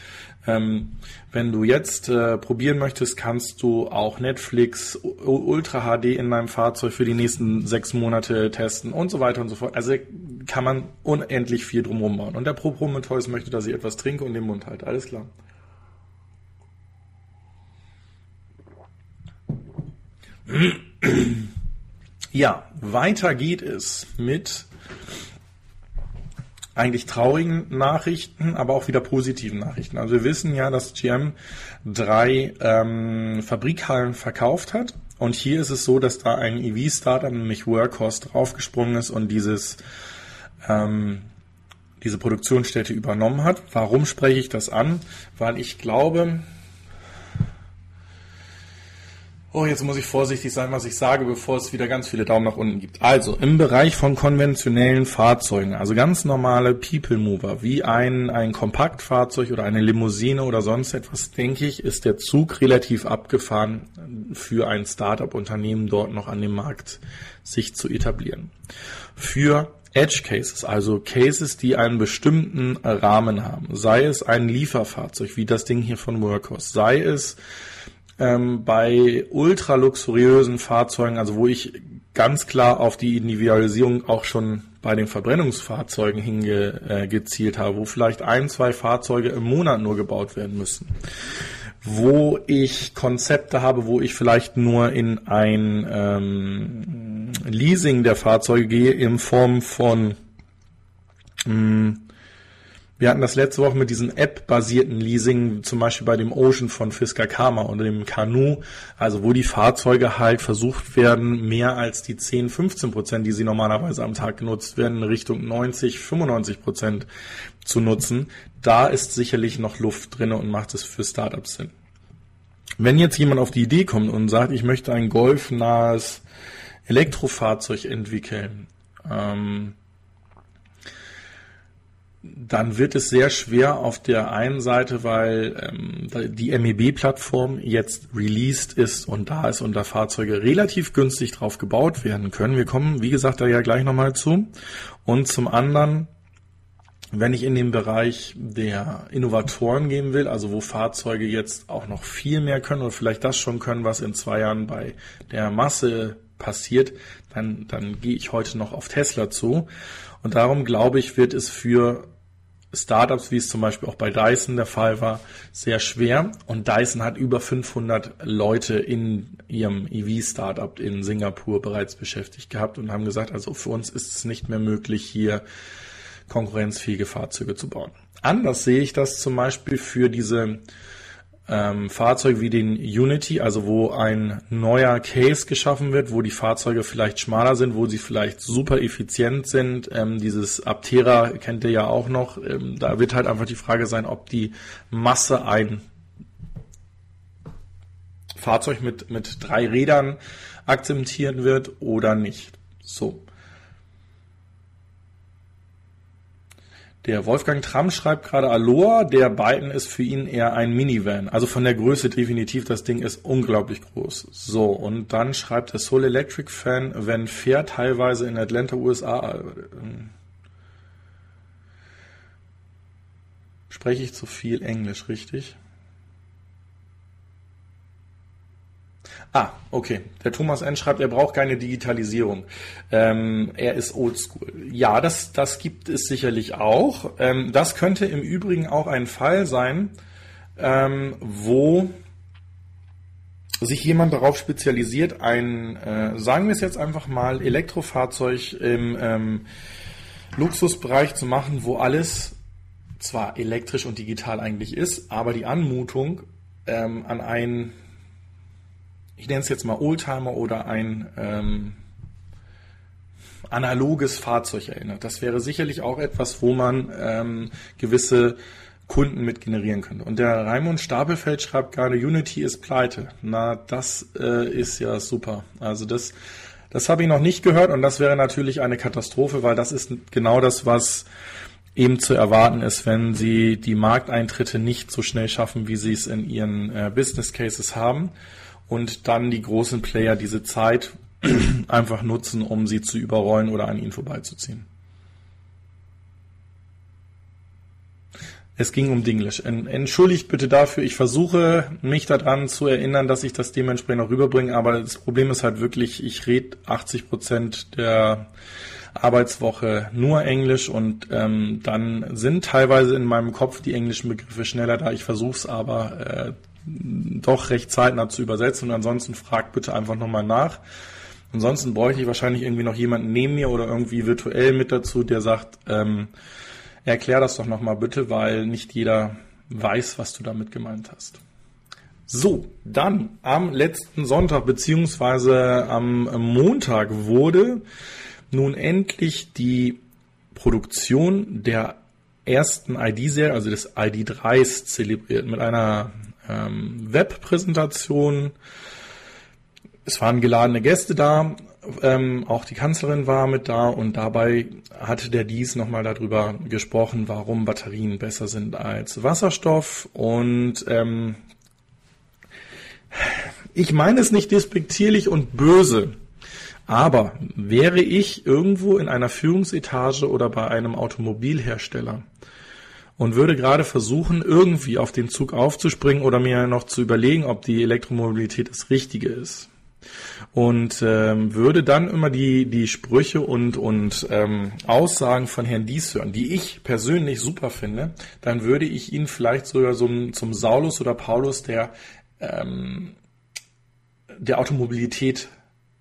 ähm, wenn du jetzt äh, probieren möchtest, kannst du auch Netflix Ultra HD in deinem Fahrzeug für die nächsten sechs Monate testen und so weiter und so fort. Also kann man unendlich viel drumherum bauen. Und der Pro Prometheus möchte, dass ich etwas trinke und den Mund halte. Alles klar. Ja, weiter geht es mit eigentlich traurigen Nachrichten, aber auch wieder positiven Nachrichten. Also wir wissen ja, dass GM drei ähm, Fabrikhallen verkauft hat. Und hier ist es so, dass da ein EV-Startup, nämlich Workhorse, draufgesprungen ist und dieses ähm, diese Produktionsstätte übernommen hat. Warum spreche ich das an? Weil ich glaube, Oh, jetzt muss ich vorsichtig sein, was ich sage, bevor es wieder ganz viele Daumen nach unten gibt. Also, im Bereich von konventionellen Fahrzeugen, also ganz normale People Mover, wie ein, ein Kompaktfahrzeug oder eine Limousine oder sonst etwas, denke ich, ist der Zug relativ abgefahren für ein Startup-Unternehmen dort noch an dem Markt sich zu etablieren. Für Edge Cases, also Cases, die einen bestimmten Rahmen haben, sei es ein Lieferfahrzeug, wie das Ding hier von Workhorse, sei es ähm, bei ultra luxuriösen Fahrzeugen, also wo ich ganz klar auf die Individualisierung auch schon bei den Verbrennungsfahrzeugen hingezielt äh, habe, wo vielleicht ein, zwei Fahrzeuge im Monat nur gebaut werden müssen. Wo ich Konzepte habe, wo ich vielleicht nur in ein ähm, Leasing der Fahrzeuge gehe in Form von mh, hm, wir hatten das letzte Woche mit diesem App-basierten Leasing, zum Beispiel bei dem Ocean von Fisker Karma oder dem Canoe, also wo die Fahrzeuge halt versucht werden, mehr als die 10, 15 Prozent, die sie normalerweise am Tag genutzt werden, Richtung 90, 95 Prozent zu nutzen. Da ist sicherlich noch Luft drin und macht es für Startups Sinn. Wenn jetzt jemand auf die Idee kommt und sagt, ich möchte ein golfnahes Elektrofahrzeug entwickeln, ähm, dann wird es sehr schwer auf der einen Seite, weil ähm, die MEB-Plattform jetzt released ist und da ist und da Fahrzeuge relativ günstig drauf gebaut werden können. Wir kommen, wie gesagt, da ja gleich nochmal zu. Und zum anderen, wenn ich in den Bereich der Innovatoren gehen will, also wo Fahrzeuge jetzt auch noch viel mehr können oder vielleicht das schon können, was in zwei Jahren bei der Masse passiert, dann, dann gehe ich heute noch auf Tesla zu. Und darum glaube ich, wird es für Startups, wie es zum Beispiel auch bei Dyson der Fall war, sehr schwer. Und Dyson hat über 500 Leute in ihrem EV-Startup in Singapur bereits beschäftigt gehabt und haben gesagt, also für uns ist es nicht mehr möglich, hier konkurrenzfähige Fahrzeuge zu bauen. Anders sehe ich das zum Beispiel für diese ähm, Fahrzeug wie den Unity, also wo ein neuer Case geschaffen wird, wo die Fahrzeuge vielleicht schmaler sind, wo sie vielleicht super effizient sind. Ähm, dieses Aptera kennt ihr ja auch noch. Ähm, da wird halt einfach die Frage sein, ob die Masse ein Fahrzeug mit, mit drei Rädern akzeptieren wird oder nicht. So. Der Wolfgang Tramm schreibt gerade Aloha, der Biden ist für ihn eher ein Minivan. Also von der Größe definitiv, das Ding ist unglaublich groß. So, und dann schreibt der Soul Electric Fan, wenn fährt teilweise in Atlanta, USA. Äh, spreche ich zu viel Englisch, richtig? Ah, okay. Der Thomas N. schreibt, er braucht keine Digitalisierung. Ähm, er ist oldschool. Ja, das, das gibt es sicherlich auch. Ähm, das könnte im Übrigen auch ein Fall sein, ähm, wo sich jemand darauf spezialisiert, ein, äh, sagen wir es jetzt einfach mal, Elektrofahrzeug im ähm, Luxusbereich zu machen, wo alles zwar elektrisch und digital eigentlich ist, aber die Anmutung ähm, an ein ich nenne es jetzt mal Oldtimer oder ein ähm, analoges Fahrzeug erinnert. Das wäre sicherlich auch etwas, wo man ähm, gewisse Kunden mit generieren könnte. Und der Raimund Stapelfeld schreibt gerade, Unity ist pleite. Na, das äh, ist ja super. Also das, das habe ich noch nicht gehört und das wäre natürlich eine Katastrophe, weil das ist genau das, was eben zu erwarten ist, wenn sie die Markteintritte nicht so schnell schaffen, wie sie es in ihren äh, Business Cases haben und dann die großen Player diese Zeit einfach nutzen, um sie zu überrollen oder an ihnen vorbeizuziehen. Es ging um Dinglish. Entschuldigt bitte dafür. Ich versuche mich daran zu erinnern, dass ich das dementsprechend auch rüberbringe. Aber das Problem ist halt wirklich, ich rede 80 Prozent der Arbeitswoche nur Englisch und ähm, dann sind teilweise in meinem Kopf die englischen Begriffe schneller da. Ich versuche es aber äh, doch recht zeitnah zu übersetzen und ansonsten fragt bitte einfach nochmal nach. Ansonsten bräuchte ich wahrscheinlich irgendwie noch jemanden neben mir oder irgendwie virtuell mit dazu, der sagt, ähm, erklär das doch nochmal bitte, weil nicht jeder weiß, was du damit gemeint hast. So, dann am letzten Sonntag beziehungsweise am Montag wurde nun endlich die Produktion der ersten ID-Serie, also des ID3s, zelebriert mit einer ähm, Webpräsentation. Es waren geladene Gäste da, ähm, auch die Kanzlerin war mit da und dabei hatte der Dies nochmal darüber gesprochen, warum Batterien besser sind als Wasserstoff und ähm, ich meine es nicht despektierlich und böse, aber wäre ich irgendwo in einer Führungsetage oder bei einem Automobilhersteller und würde gerade versuchen, irgendwie auf den Zug aufzuspringen oder mir noch zu überlegen, ob die Elektromobilität das Richtige ist. Und ähm, würde dann immer die, die Sprüche und, und ähm, Aussagen von Herrn Dies hören, die ich persönlich super finde, dann würde ich ihn vielleicht sogar so zum Saulus oder Paulus der, ähm, der Automobilität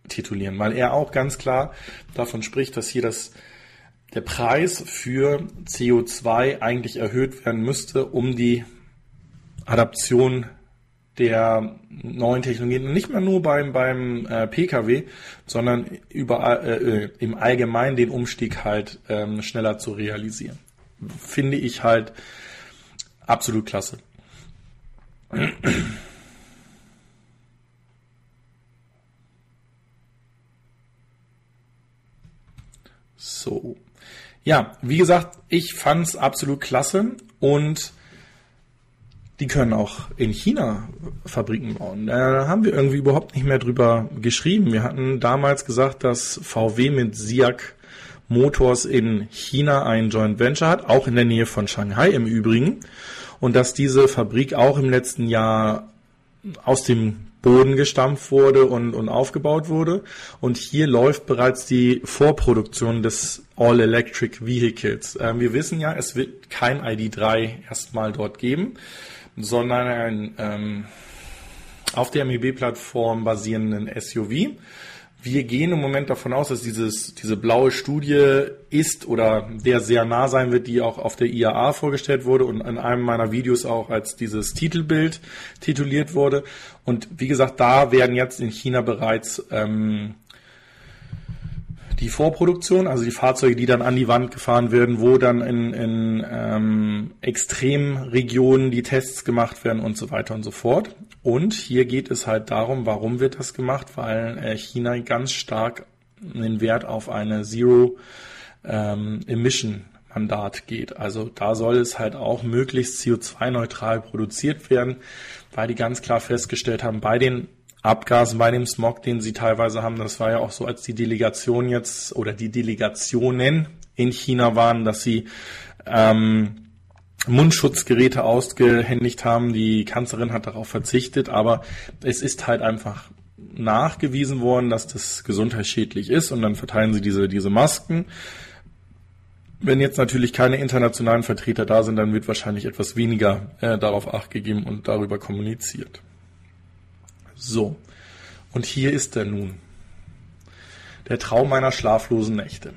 titulieren, weil er auch ganz klar davon spricht, dass hier das der Preis für CO2 eigentlich erhöht werden müsste, um die Adaption der neuen Technologien, nicht mehr nur beim, beim äh, Pkw, sondern überall, äh, im Allgemeinen den Umstieg halt ähm, schneller zu realisieren. Finde ich halt absolut klasse. So. Ja, wie gesagt, ich fand's absolut klasse und die können auch in China Fabriken bauen. Da haben wir irgendwie überhaupt nicht mehr drüber geschrieben. Wir hatten damals gesagt, dass VW mit SIAC Motors in China ein Joint Venture hat, auch in der Nähe von Shanghai im Übrigen. Und dass diese Fabrik auch im letzten Jahr aus dem Boden gestampft wurde und, und aufgebaut wurde. Und hier läuft bereits die Vorproduktion des All-Electric Vehicles. Ähm, wir wissen ja, es wird kein ID3 erstmal dort geben sondern ein ähm, auf der MEB-Plattform basierenden SUV. Wir gehen im Moment davon aus, dass dieses, diese blaue Studie ist oder der sehr nah sein wird, die auch auf der IAA vorgestellt wurde und in einem meiner Videos auch als dieses Titelbild tituliert wurde. Und wie gesagt, da werden jetzt in China bereits ähm, die Vorproduktion, also die Fahrzeuge, die dann an die Wand gefahren werden, wo dann in, in ähm, Extremregionen die Tests gemacht werden und so weiter und so fort. Und hier geht es halt darum, warum wird das gemacht? Weil äh, China ganz stark den Wert auf eine Zero ähm, Emission Mandat geht. Also da soll es halt auch möglichst CO2-neutral produziert werden, weil die ganz klar festgestellt haben, bei den Abgasen bei dem Smog, den sie teilweise haben. Das war ja auch so, als die Delegation jetzt oder die Delegationen in China waren, dass sie ähm, Mundschutzgeräte ausgehändigt haben. Die Kanzlerin hat darauf verzichtet, aber es ist halt einfach nachgewiesen worden, dass das gesundheitsschädlich ist und dann verteilen sie diese, diese Masken. Wenn jetzt natürlich keine internationalen Vertreter da sind, dann wird wahrscheinlich etwas weniger äh, darauf acht gegeben und darüber kommuniziert. So, und hier ist er nun. Der Traum meiner schlaflosen Nächte.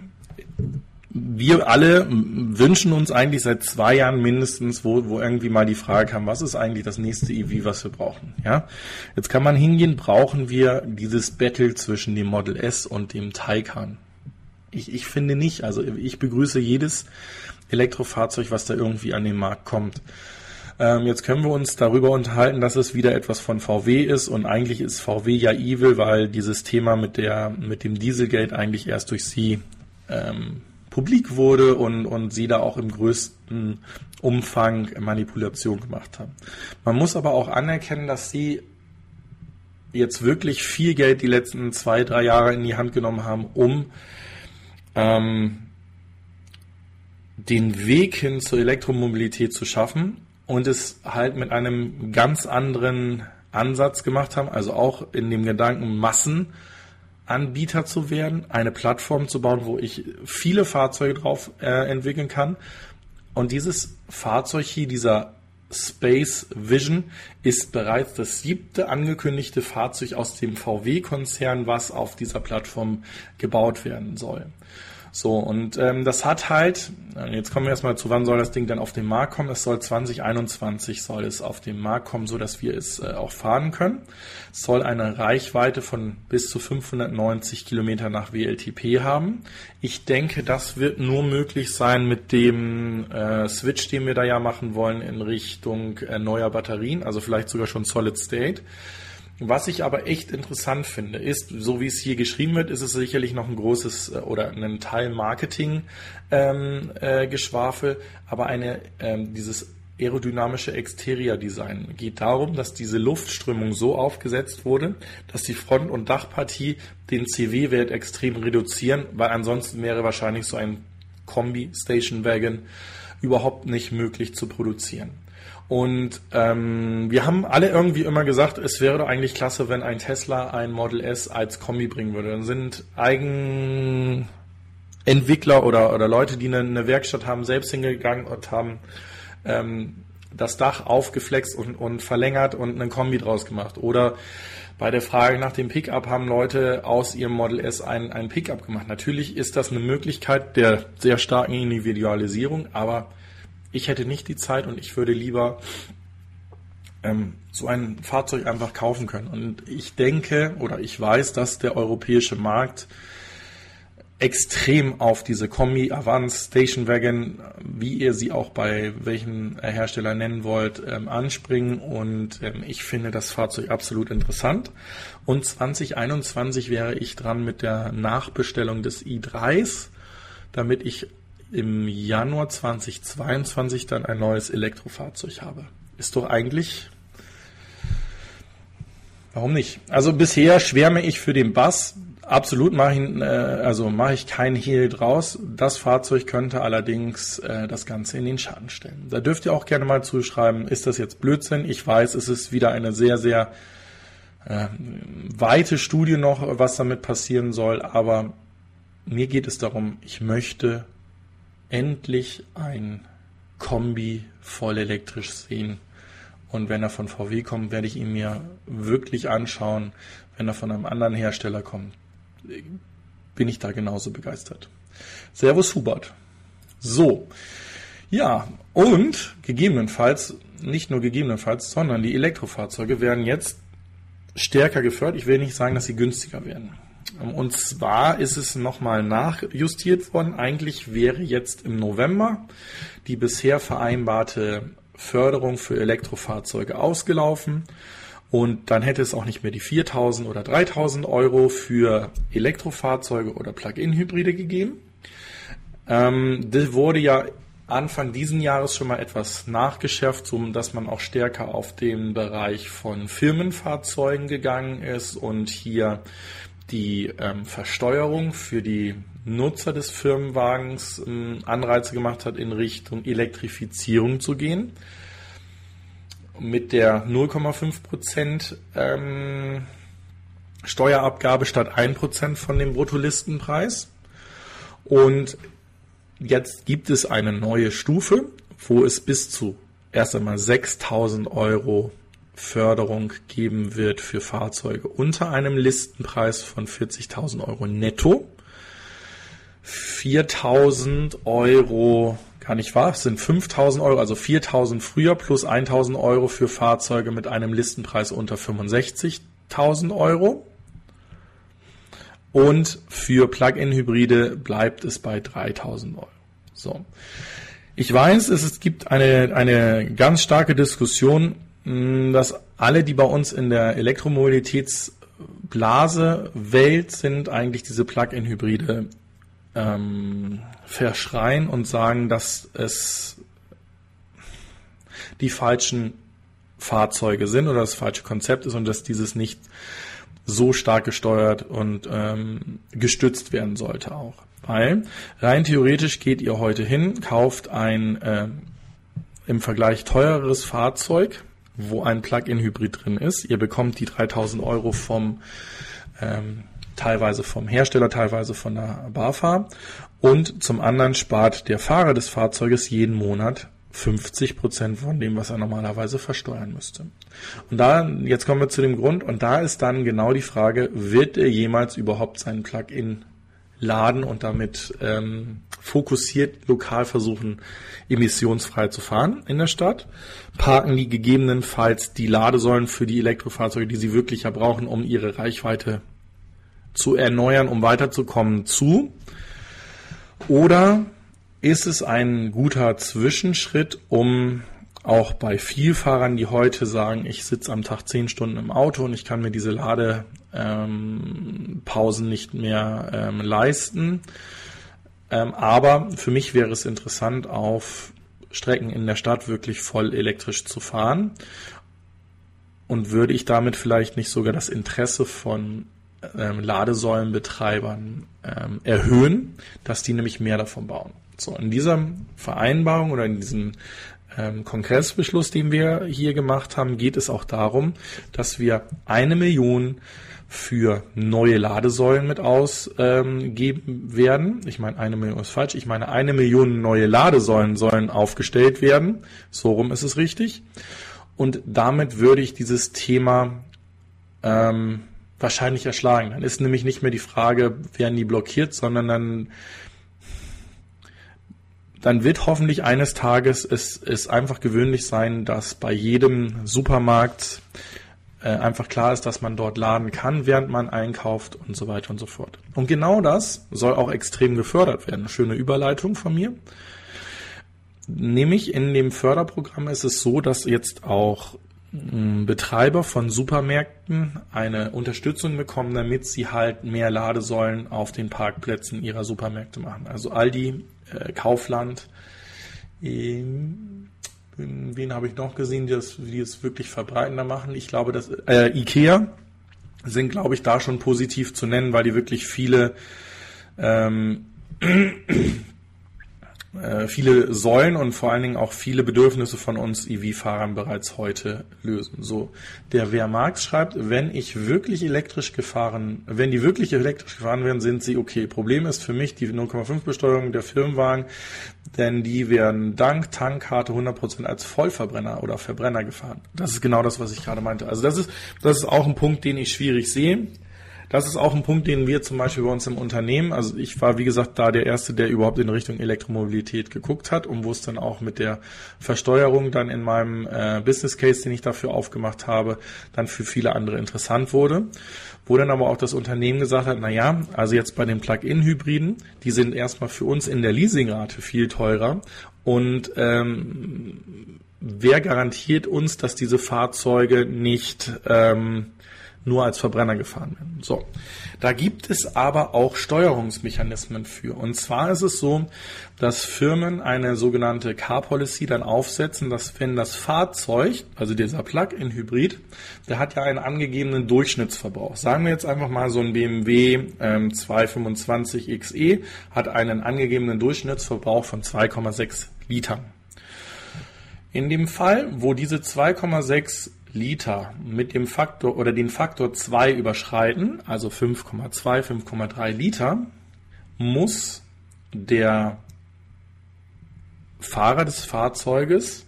Wir alle wünschen uns eigentlich seit zwei Jahren mindestens, wo, wo irgendwie mal die Frage kam, was ist eigentlich das nächste EV, was wir brauchen? Ja, jetzt kann man hingehen, brauchen wir dieses Battle zwischen dem Model S und dem Taycan? Ich, ich finde nicht. Also ich begrüße jedes Elektrofahrzeug, was da irgendwie an den Markt kommt. Ähm, jetzt können wir uns darüber unterhalten, dass es wieder etwas von VW ist und eigentlich ist VW ja evil, weil dieses Thema mit der mit dem Dieselgate eigentlich erst durch sie ähm, publik wurde und, und sie da auch im größten Umfang Manipulation gemacht haben. Man muss aber auch anerkennen, dass sie jetzt wirklich viel Geld die letzten zwei, drei Jahre in die Hand genommen haben, um ähm, den Weg hin zur Elektromobilität zu schaffen und es halt mit einem ganz anderen Ansatz gemacht haben, also auch in dem Gedanken, Massenanbieter zu werden, eine Plattform zu bauen, wo ich viele Fahrzeuge drauf äh, entwickeln kann. Und dieses Fahrzeug hier, dieser Space Vision, ist bereits das siebte angekündigte Fahrzeug aus dem VW-Konzern, was auf dieser Plattform gebaut werden soll. So, und ähm, das hat halt, äh, jetzt kommen wir erstmal zu, wann soll das Ding dann auf den Markt kommen? Es soll 2021 soll es auf den Markt kommen, so dass wir es äh, auch fahren können. Es soll eine Reichweite von bis zu 590 Kilometer nach WLTP haben. Ich denke, das wird nur möglich sein mit dem äh, Switch, den wir da ja machen wollen in Richtung äh, neuer Batterien, also vielleicht sogar schon Solid State. Was ich aber echt interessant finde, ist, so wie es hier geschrieben wird, ist es sicherlich noch ein großes äh, oder ein Teil Marketing ähm, äh, aber eine ähm, dieses aerodynamische Exterior-Design geht darum, dass diese Luftströmung so aufgesetzt wurde, dass die Front- und Dachpartie den CW-Wert extrem reduzieren, weil ansonsten wäre wahrscheinlich so ein Kombi Station Wagon überhaupt nicht möglich zu produzieren. Und ähm, wir haben alle irgendwie immer gesagt, es wäre doch eigentlich klasse, wenn ein Tesla ein Model S als Kombi bringen würde. Dann sind Eigenentwickler oder, oder Leute, die eine, eine Werkstatt haben, selbst hingegangen und haben ähm, das Dach aufgeflext und, und verlängert und einen Kombi draus gemacht. Oder bei der Frage nach dem Pickup haben Leute aus ihrem Model S ein, ein Pickup gemacht. Natürlich ist das eine Möglichkeit der sehr starken Individualisierung, aber ich hätte nicht die Zeit und ich würde lieber ähm, so ein Fahrzeug einfach kaufen können. Und ich denke oder ich weiß, dass der europäische Markt extrem auf diese Kombi, Avance, Station Wagon, wie ihr sie auch bei welchen Hersteller nennen wollt, ähm, anspringen. Und ähm, ich finde das Fahrzeug absolut interessant. Und 2021 wäre ich dran mit der Nachbestellung des i3s, damit ich im Januar 2022 dann ein neues Elektrofahrzeug habe. Ist doch eigentlich. Warum nicht? Also bisher schwärme ich für den Bass. Absolut mache ich, äh, also mache ich keinen Hehl draus. Das Fahrzeug könnte allerdings äh, das Ganze in den Schatten stellen. Da dürft ihr auch gerne mal zuschreiben, ist das jetzt Blödsinn? Ich weiß, es ist wieder eine sehr, sehr äh, weite Studie noch, was damit passieren soll, aber mir geht es darum, ich möchte endlich ein Kombi voll elektrisch sehen. Und wenn er von VW kommt, werde ich ihn mir wirklich anschauen. Wenn er von einem anderen Hersteller kommt, bin ich da genauso begeistert. Servus Hubert. So. Ja, und gegebenenfalls, nicht nur gegebenenfalls, sondern die Elektrofahrzeuge werden jetzt stärker gefördert. Ich will nicht sagen, dass sie günstiger werden. Und zwar ist es nochmal nachjustiert worden. Eigentlich wäre jetzt im November die bisher vereinbarte Förderung für Elektrofahrzeuge ausgelaufen. Und dann hätte es auch nicht mehr die 4000 oder 3000 Euro für Elektrofahrzeuge oder Plug-in-Hybride gegeben. Ähm, das wurde ja Anfang diesen Jahres schon mal etwas nachgeschärft, so dass man auch stärker auf den Bereich von Firmenfahrzeugen gegangen ist und hier die ähm, Versteuerung für die Nutzer des Firmenwagens ähm, Anreize gemacht hat, in Richtung Elektrifizierung zu gehen. Mit der 0,5 Prozent ähm, Steuerabgabe statt 1 Prozent von dem Bruttolistenpreis. Und jetzt gibt es eine neue Stufe, wo es bis zu erst einmal 6000 Euro Förderung geben wird für Fahrzeuge unter einem Listenpreis von 40.000 Euro netto. 4.000 Euro, gar nicht wahr, sind 5.000 Euro, also 4.000 früher plus 1.000 Euro für Fahrzeuge mit einem Listenpreis unter 65.000 Euro. Und für Plug-in-Hybride bleibt es bei 3.000 Euro. So. Ich weiß, es gibt eine, eine ganz starke Diskussion dass alle, die bei uns in der Elektromobilitätsblase Welt sind, eigentlich diese Plug-in-Hybride ähm, verschreien und sagen, dass es die falschen Fahrzeuge sind oder das falsche Konzept ist und dass dieses nicht so stark gesteuert und ähm, gestützt werden sollte auch. Weil rein theoretisch geht ihr heute hin, kauft ein äh, im Vergleich teureres Fahrzeug, wo ein Plug-in-Hybrid drin ist. Ihr bekommt die 3000 Euro vom ähm, teilweise vom Hersteller, teilweise von der BAFA. Und zum anderen spart der Fahrer des Fahrzeuges jeden Monat 50 Prozent von dem, was er normalerweise versteuern müsste. Und da, jetzt kommen wir zu dem Grund, und da ist dann genau die Frage, wird er jemals überhaupt seinen Plug-in laden und damit ähm, fokussiert lokal versuchen, emissionsfrei zu fahren in der Stadt. Parken die gegebenenfalls die Ladesäulen für die Elektrofahrzeuge, die sie wirklich ja brauchen, um ihre Reichweite zu erneuern, um weiterzukommen, zu. Oder ist es ein guter Zwischenschritt, um auch bei Vielfahrern, die heute sagen, ich sitze am Tag zehn Stunden im Auto und ich kann mir diese Ladepausen ähm, nicht mehr ähm, leisten. Ähm, aber für mich wäre es interessant, auf Strecken in der Stadt wirklich voll elektrisch zu fahren. Und würde ich damit vielleicht nicht sogar das Interesse von ähm, Ladesäulenbetreibern ähm, erhöhen, dass die nämlich mehr davon bauen. So, in dieser Vereinbarung oder in diesem ähm, Kongressbeschluss, den wir hier gemacht haben, geht es auch darum, dass wir eine Million für neue Ladesäulen mit ausgeben ähm, werden. Ich meine, eine Million ist falsch. Ich meine, eine Million neue Ladesäulen sollen aufgestellt werden. So rum ist es richtig. Und damit würde ich dieses Thema ähm, wahrscheinlich erschlagen. Dann ist nämlich nicht mehr die Frage, werden die blockiert, sondern dann dann wird hoffentlich eines Tages es, es einfach gewöhnlich sein, dass bei jedem Supermarkt äh, einfach klar ist, dass man dort laden kann, während man einkauft und so weiter und so fort. Und genau das soll auch extrem gefördert werden. Schöne Überleitung von mir. Nämlich in dem Förderprogramm ist es so, dass jetzt auch hm, Betreiber von Supermärkten eine Unterstützung bekommen, damit sie halt mehr Ladesäulen auf den Parkplätzen ihrer Supermärkte machen. Also Aldi, äh, Kaufland, wen habe ich noch gesehen, die, das, die es wirklich verbreitender machen? Ich glaube, dass äh, Ikea sind, glaube ich, da schon positiv zu nennen, weil die wirklich viele ähm, äh, viele Säulen und vor allen Dingen auch viele Bedürfnisse von uns EV-Fahrern bereits heute lösen. So, der Wer Marx schreibt, wenn ich wirklich elektrisch gefahren, wenn die wirklich elektrisch gefahren werden, sind sie okay. Problem ist für mich die 0,5 Besteuerung der Firmenwagen, denn die werden dank Tankkarte 100% als Vollverbrenner oder Verbrenner gefahren. Das ist genau das, was ich gerade meinte. Also das ist, das ist auch ein Punkt, den ich schwierig sehe. Das ist auch ein Punkt, den wir zum Beispiel bei uns im Unternehmen, also ich war wie gesagt da der Erste, der überhaupt in Richtung Elektromobilität geguckt hat und wo es dann auch mit der Versteuerung dann in meinem äh, Business Case, den ich dafür aufgemacht habe, dann für viele andere interessant wurde. Wo dann aber auch das Unternehmen gesagt hat, na ja, also jetzt bei den Plug-in-Hybriden, die sind erstmal für uns in der Leasingrate viel teurer und ähm, wer garantiert uns, dass diese Fahrzeuge nicht ähm, nur als Verbrenner gefahren werden. So, da gibt es aber auch Steuerungsmechanismen für. Und zwar ist es so, dass Firmen eine sogenannte Car Policy dann aufsetzen, dass wenn das Fahrzeug, also dieser Plug-in-Hybrid, der hat ja einen angegebenen Durchschnittsverbrauch. Sagen wir jetzt einfach mal so ein BMW ähm, 225 XE hat einen angegebenen Durchschnittsverbrauch von 2,6 Litern. In dem Fall, wo diese 2,6 Liter mit dem Faktor oder den Faktor 2 überschreiten, also 5,2, 5,3 Liter, muss der Fahrer des Fahrzeuges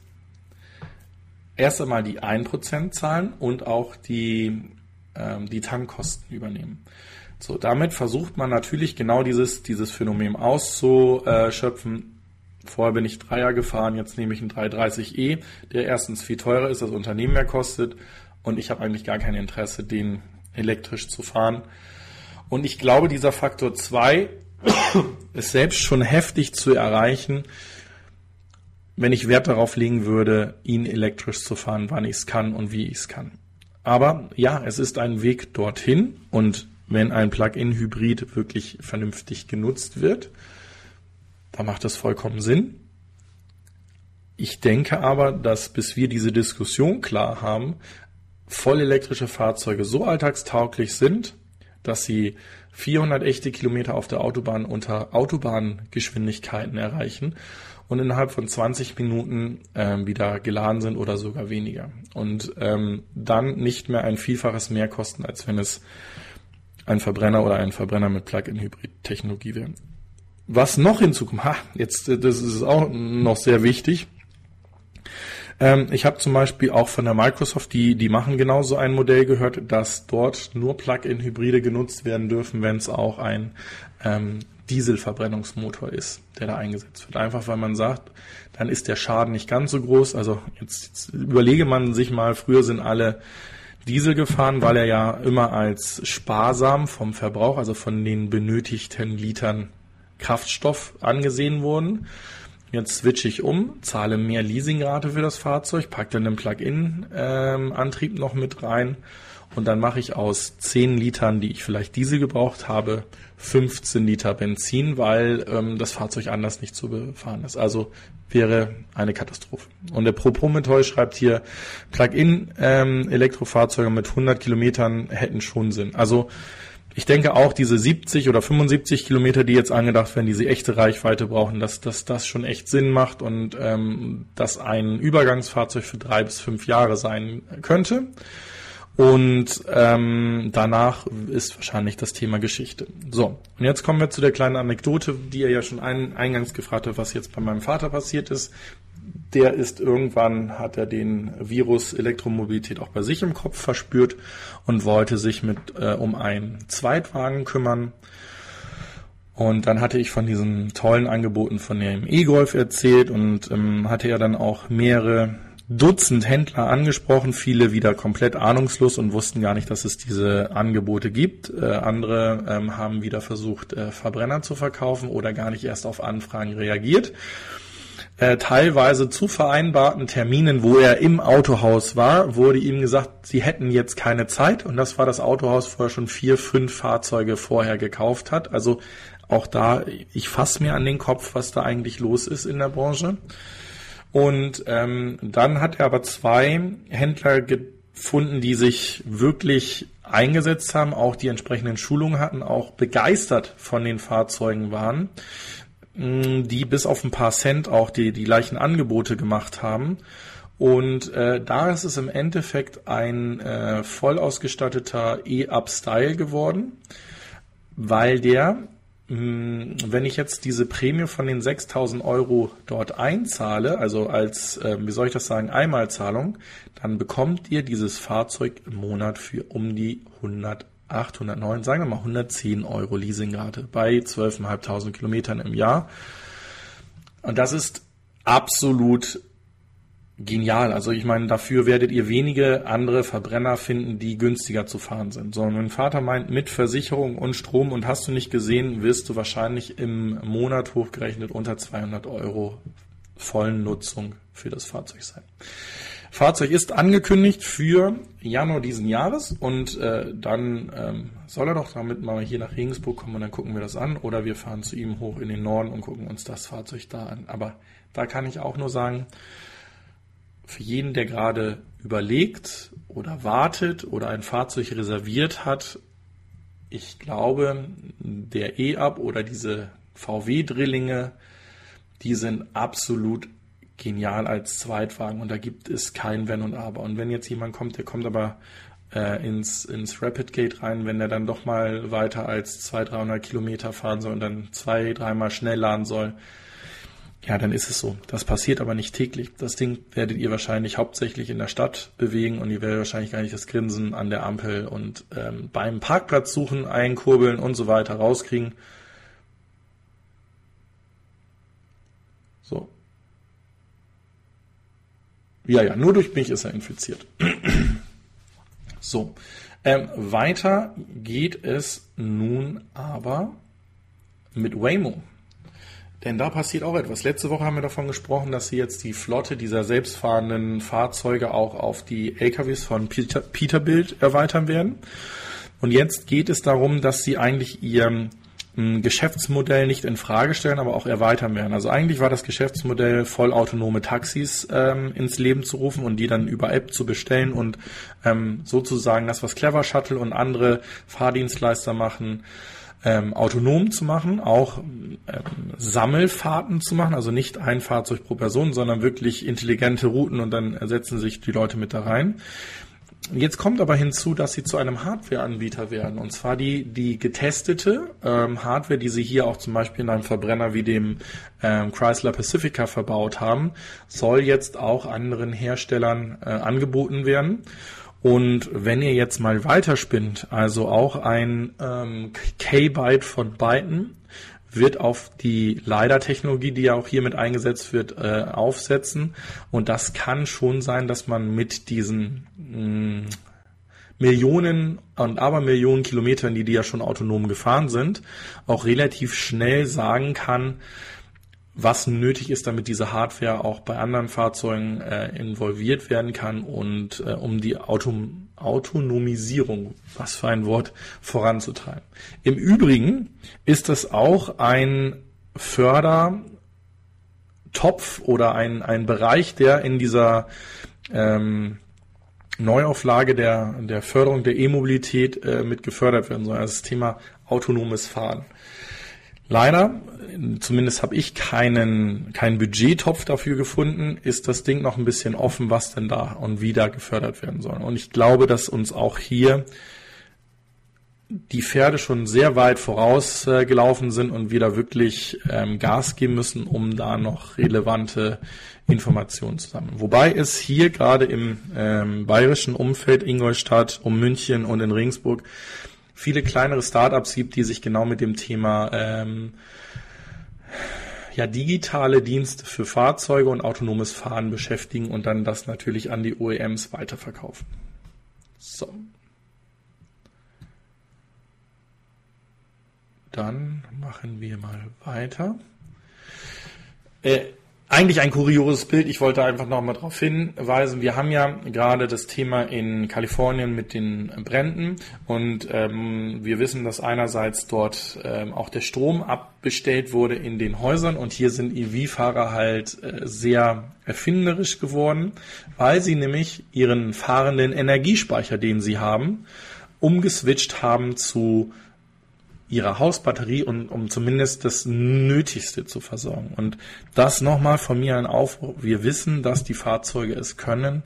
erst einmal die 1% zahlen und auch die, ähm, die Tankkosten übernehmen. So, damit versucht man natürlich genau dieses, dieses Phänomen auszuschöpfen, Vorher bin ich Dreier gefahren, jetzt nehme ich einen 330e, der erstens viel teurer ist, das Unternehmen mehr kostet und ich habe eigentlich gar kein Interesse, den elektrisch zu fahren. Und ich glaube, dieser Faktor 2 ist selbst schon heftig zu erreichen, wenn ich Wert darauf legen würde, ihn elektrisch zu fahren, wann ich es kann und wie ich es kann. Aber ja, es ist ein Weg dorthin und wenn ein Plug-in-Hybrid wirklich vernünftig genutzt wird, da macht das vollkommen Sinn. Ich denke aber, dass bis wir diese Diskussion klar haben, vollelektrische Fahrzeuge so alltagstauglich sind, dass sie 400 echte Kilometer auf der Autobahn unter Autobahngeschwindigkeiten erreichen und innerhalb von 20 Minuten ähm, wieder geladen sind oder sogar weniger. Und ähm, dann nicht mehr ein Vielfaches mehr kosten, als wenn es ein Verbrenner oder ein Verbrenner mit Plug-in-Hybrid-Technologie wäre. Was noch hinzukommt, ha, jetzt, äh, das ist auch noch sehr wichtig. Ähm, ich habe zum Beispiel auch von der Microsoft, die, die machen genau so ein Modell gehört, dass dort nur Plug-in-Hybride genutzt werden dürfen, wenn es auch ein ähm, Dieselverbrennungsmotor ist, der da eingesetzt wird. Einfach weil man sagt, dann ist der Schaden nicht ganz so groß. Also jetzt, jetzt überlege man sich mal, früher sind alle Diesel gefahren, weil er ja immer als sparsam vom Verbrauch, also von den benötigten Litern Kraftstoff angesehen wurden. Jetzt switche ich um, zahle mehr Leasingrate für das Fahrzeug, packe dann den Plug-in-Antrieb ähm, noch mit rein und dann mache ich aus 10 Litern, die ich vielleicht Diesel gebraucht habe, 15 Liter Benzin, weil ähm, das Fahrzeug anders nicht zu befahren ist. Also wäre eine Katastrophe. Und der Proprometheus schreibt hier, Plug-in ähm, mit 100 Kilometern hätten schon Sinn. Also ich denke auch diese 70 oder 75 Kilometer, die jetzt angedacht werden, diese echte Reichweite brauchen, dass, dass das schon echt Sinn macht und ähm, dass ein Übergangsfahrzeug für drei bis fünf Jahre sein könnte. Und ähm, danach ist wahrscheinlich das Thema Geschichte. So, und jetzt kommen wir zu der kleinen Anekdote, die er ja schon ein, eingangs gefragt hat, was jetzt bei meinem Vater passiert ist. Der ist irgendwann, hat er den Virus Elektromobilität auch bei sich im Kopf verspürt und wollte sich mit äh, um einen Zweitwagen kümmern. Und dann hatte ich von diesen tollen Angeboten von dem E-Golf erzählt und ähm, hatte ja dann auch mehrere Dutzend Händler angesprochen, viele wieder komplett ahnungslos und wussten gar nicht, dass es diese Angebote gibt. Äh, andere ähm, haben wieder versucht, äh, Verbrenner zu verkaufen oder gar nicht erst auf Anfragen reagiert. Äh, teilweise zu vereinbarten Terminen, wo er im Autohaus war, wurde ihm gesagt, sie hätten jetzt keine Zeit und das war das Autohaus, wo er schon vier, fünf Fahrzeuge vorher gekauft hat. Also auch da, ich fasse mir an den Kopf, was da eigentlich los ist in der Branche. Und ähm, dann hat er aber zwei Händler gefunden, die sich wirklich eingesetzt haben, auch die entsprechenden Schulungen hatten, auch begeistert von den Fahrzeugen waren, die bis auf ein paar Cent auch die, die gleichen Angebote gemacht haben. Und äh, da ist es im Endeffekt ein äh, voll ausgestatteter E-Up-Style geworden, weil der hm, wenn ich jetzt diese Prämie von den 6000 Euro dort einzahle, also als, äh, wie soll ich das sagen, Einmalzahlung, dann bekommt ihr dieses Fahrzeug im Monat für um die 108, 109, sagen wir mal 110 Euro Leasingrate bei 12.500 Kilometern im Jahr. Und das ist absolut genial. Also ich meine, dafür werdet ihr wenige andere Verbrenner finden, die günstiger zu fahren sind. Sondern mein Vater meint, mit Versicherung und Strom und hast du nicht gesehen, wirst du wahrscheinlich im Monat hochgerechnet unter 200 Euro vollen Nutzung für das Fahrzeug sein. Fahrzeug ist angekündigt für Januar diesen Jahres und äh, dann ähm, soll er doch damit mal hier nach Regensburg kommen und dann gucken wir das an oder wir fahren zu ihm hoch in den Norden und gucken uns das Fahrzeug da an. Aber da kann ich auch nur sagen, für jeden, der gerade überlegt oder wartet oder ein Fahrzeug reserviert hat, ich glaube, der E-Up oder diese VW-Drillinge, die sind absolut genial als Zweitwagen und da gibt es kein Wenn und Aber. Und wenn jetzt jemand kommt, der kommt aber äh, ins, ins Rapid Gate rein, wenn der dann doch mal weiter als 200, 300 Kilometer fahren soll und dann zwei, dreimal schnell laden soll, ja, dann ist es so. Das passiert aber nicht täglich. Das Ding werdet ihr wahrscheinlich hauptsächlich in der Stadt bewegen und ihr werdet wahrscheinlich gar nicht das Grinsen an der Ampel und ähm, beim Parkplatz suchen, einkurbeln und so weiter rauskriegen. So. Ja, ja, nur durch mich ist er infiziert. so. Ähm, weiter geht es nun aber mit Waymo. Denn da passiert auch etwas. Letzte Woche haben wir davon gesprochen, dass sie jetzt die Flotte dieser selbstfahrenden Fahrzeuge auch auf die LKWs von Peter, Peterbilt erweitern werden. Und jetzt geht es darum, dass sie eigentlich ihr hm, Geschäftsmodell nicht in Frage stellen, aber auch erweitern werden. Also eigentlich war das Geschäftsmodell vollautonome Taxis ähm, ins Leben zu rufen und die dann über App zu bestellen und ähm, sozusagen das, was Clever Shuttle und andere Fahrdienstleister machen, ähm, autonom zu machen, auch ähm, Sammelfahrten zu machen, also nicht ein Fahrzeug pro Person, sondern wirklich intelligente Routen und dann setzen sich die Leute mit da rein. Jetzt kommt aber hinzu, dass sie zu einem Hardware-Anbieter werden. Und zwar die, die getestete ähm, Hardware, die sie hier auch zum Beispiel in einem Verbrenner wie dem ähm, Chrysler Pacifica verbaut haben, soll jetzt auch anderen Herstellern äh, angeboten werden. Und wenn ihr jetzt mal weiterspinnt, also auch ein ähm, K-Byte von Byten wird auf die LiDAR-Technologie, die ja auch hier mit eingesetzt wird, äh, aufsetzen. Und das kann schon sein, dass man mit diesen mh, mm, Millionen und Abermillionen Kilometern, die die ja schon autonom gefahren sind, auch relativ schnell sagen kann, was nötig ist, damit diese Hardware auch bei anderen Fahrzeugen äh, involviert werden kann und äh, um die Auto Autonomisierung, was für ein Wort, voranzutreiben. Im Übrigen ist das auch ein Fördertopf oder ein, ein Bereich, der in dieser ähm, Neuauflage der, der Förderung der E-Mobilität äh, mit gefördert werden soll. Also das Thema autonomes Fahren. Leider, zumindest habe ich keinen, keinen Budgettopf dafür gefunden, ist das Ding noch ein bisschen offen, was denn da und wie da gefördert werden soll. Und ich glaube, dass uns auch hier die Pferde schon sehr weit vorausgelaufen äh, sind und wir da wirklich ähm, Gas geben müssen, um da noch relevante Informationen zu sammeln. Wobei es hier gerade im ähm, bayerischen Umfeld, Ingolstadt, um München und in Regensburg viele kleinere Startups gibt, die sich genau mit dem Thema ähm, ja, digitale Dienste für Fahrzeuge und autonomes Fahren beschäftigen und dann das natürlich an die OEMs weiterverkaufen. So. Dann machen wir mal weiter. Äh, eigentlich ein kurioses Bild. Ich wollte einfach noch mal darauf hinweisen. Wir haben ja gerade das Thema in Kalifornien mit den Bränden und ähm, wir wissen, dass einerseits dort ähm, auch der Strom abbestellt wurde in den Häusern und hier sind EV-Fahrer halt äh, sehr erfinderisch geworden, weil sie nämlich ihren fahrenden Energiespeicher, den sie haben, umgeswitcht haben zu ihrer Hausbatterie und um zumindest das Nötigste zu versorgen. Und das nochmal von mir ein Aufruf. Wir wissen, dass die Fahrzeuge es können.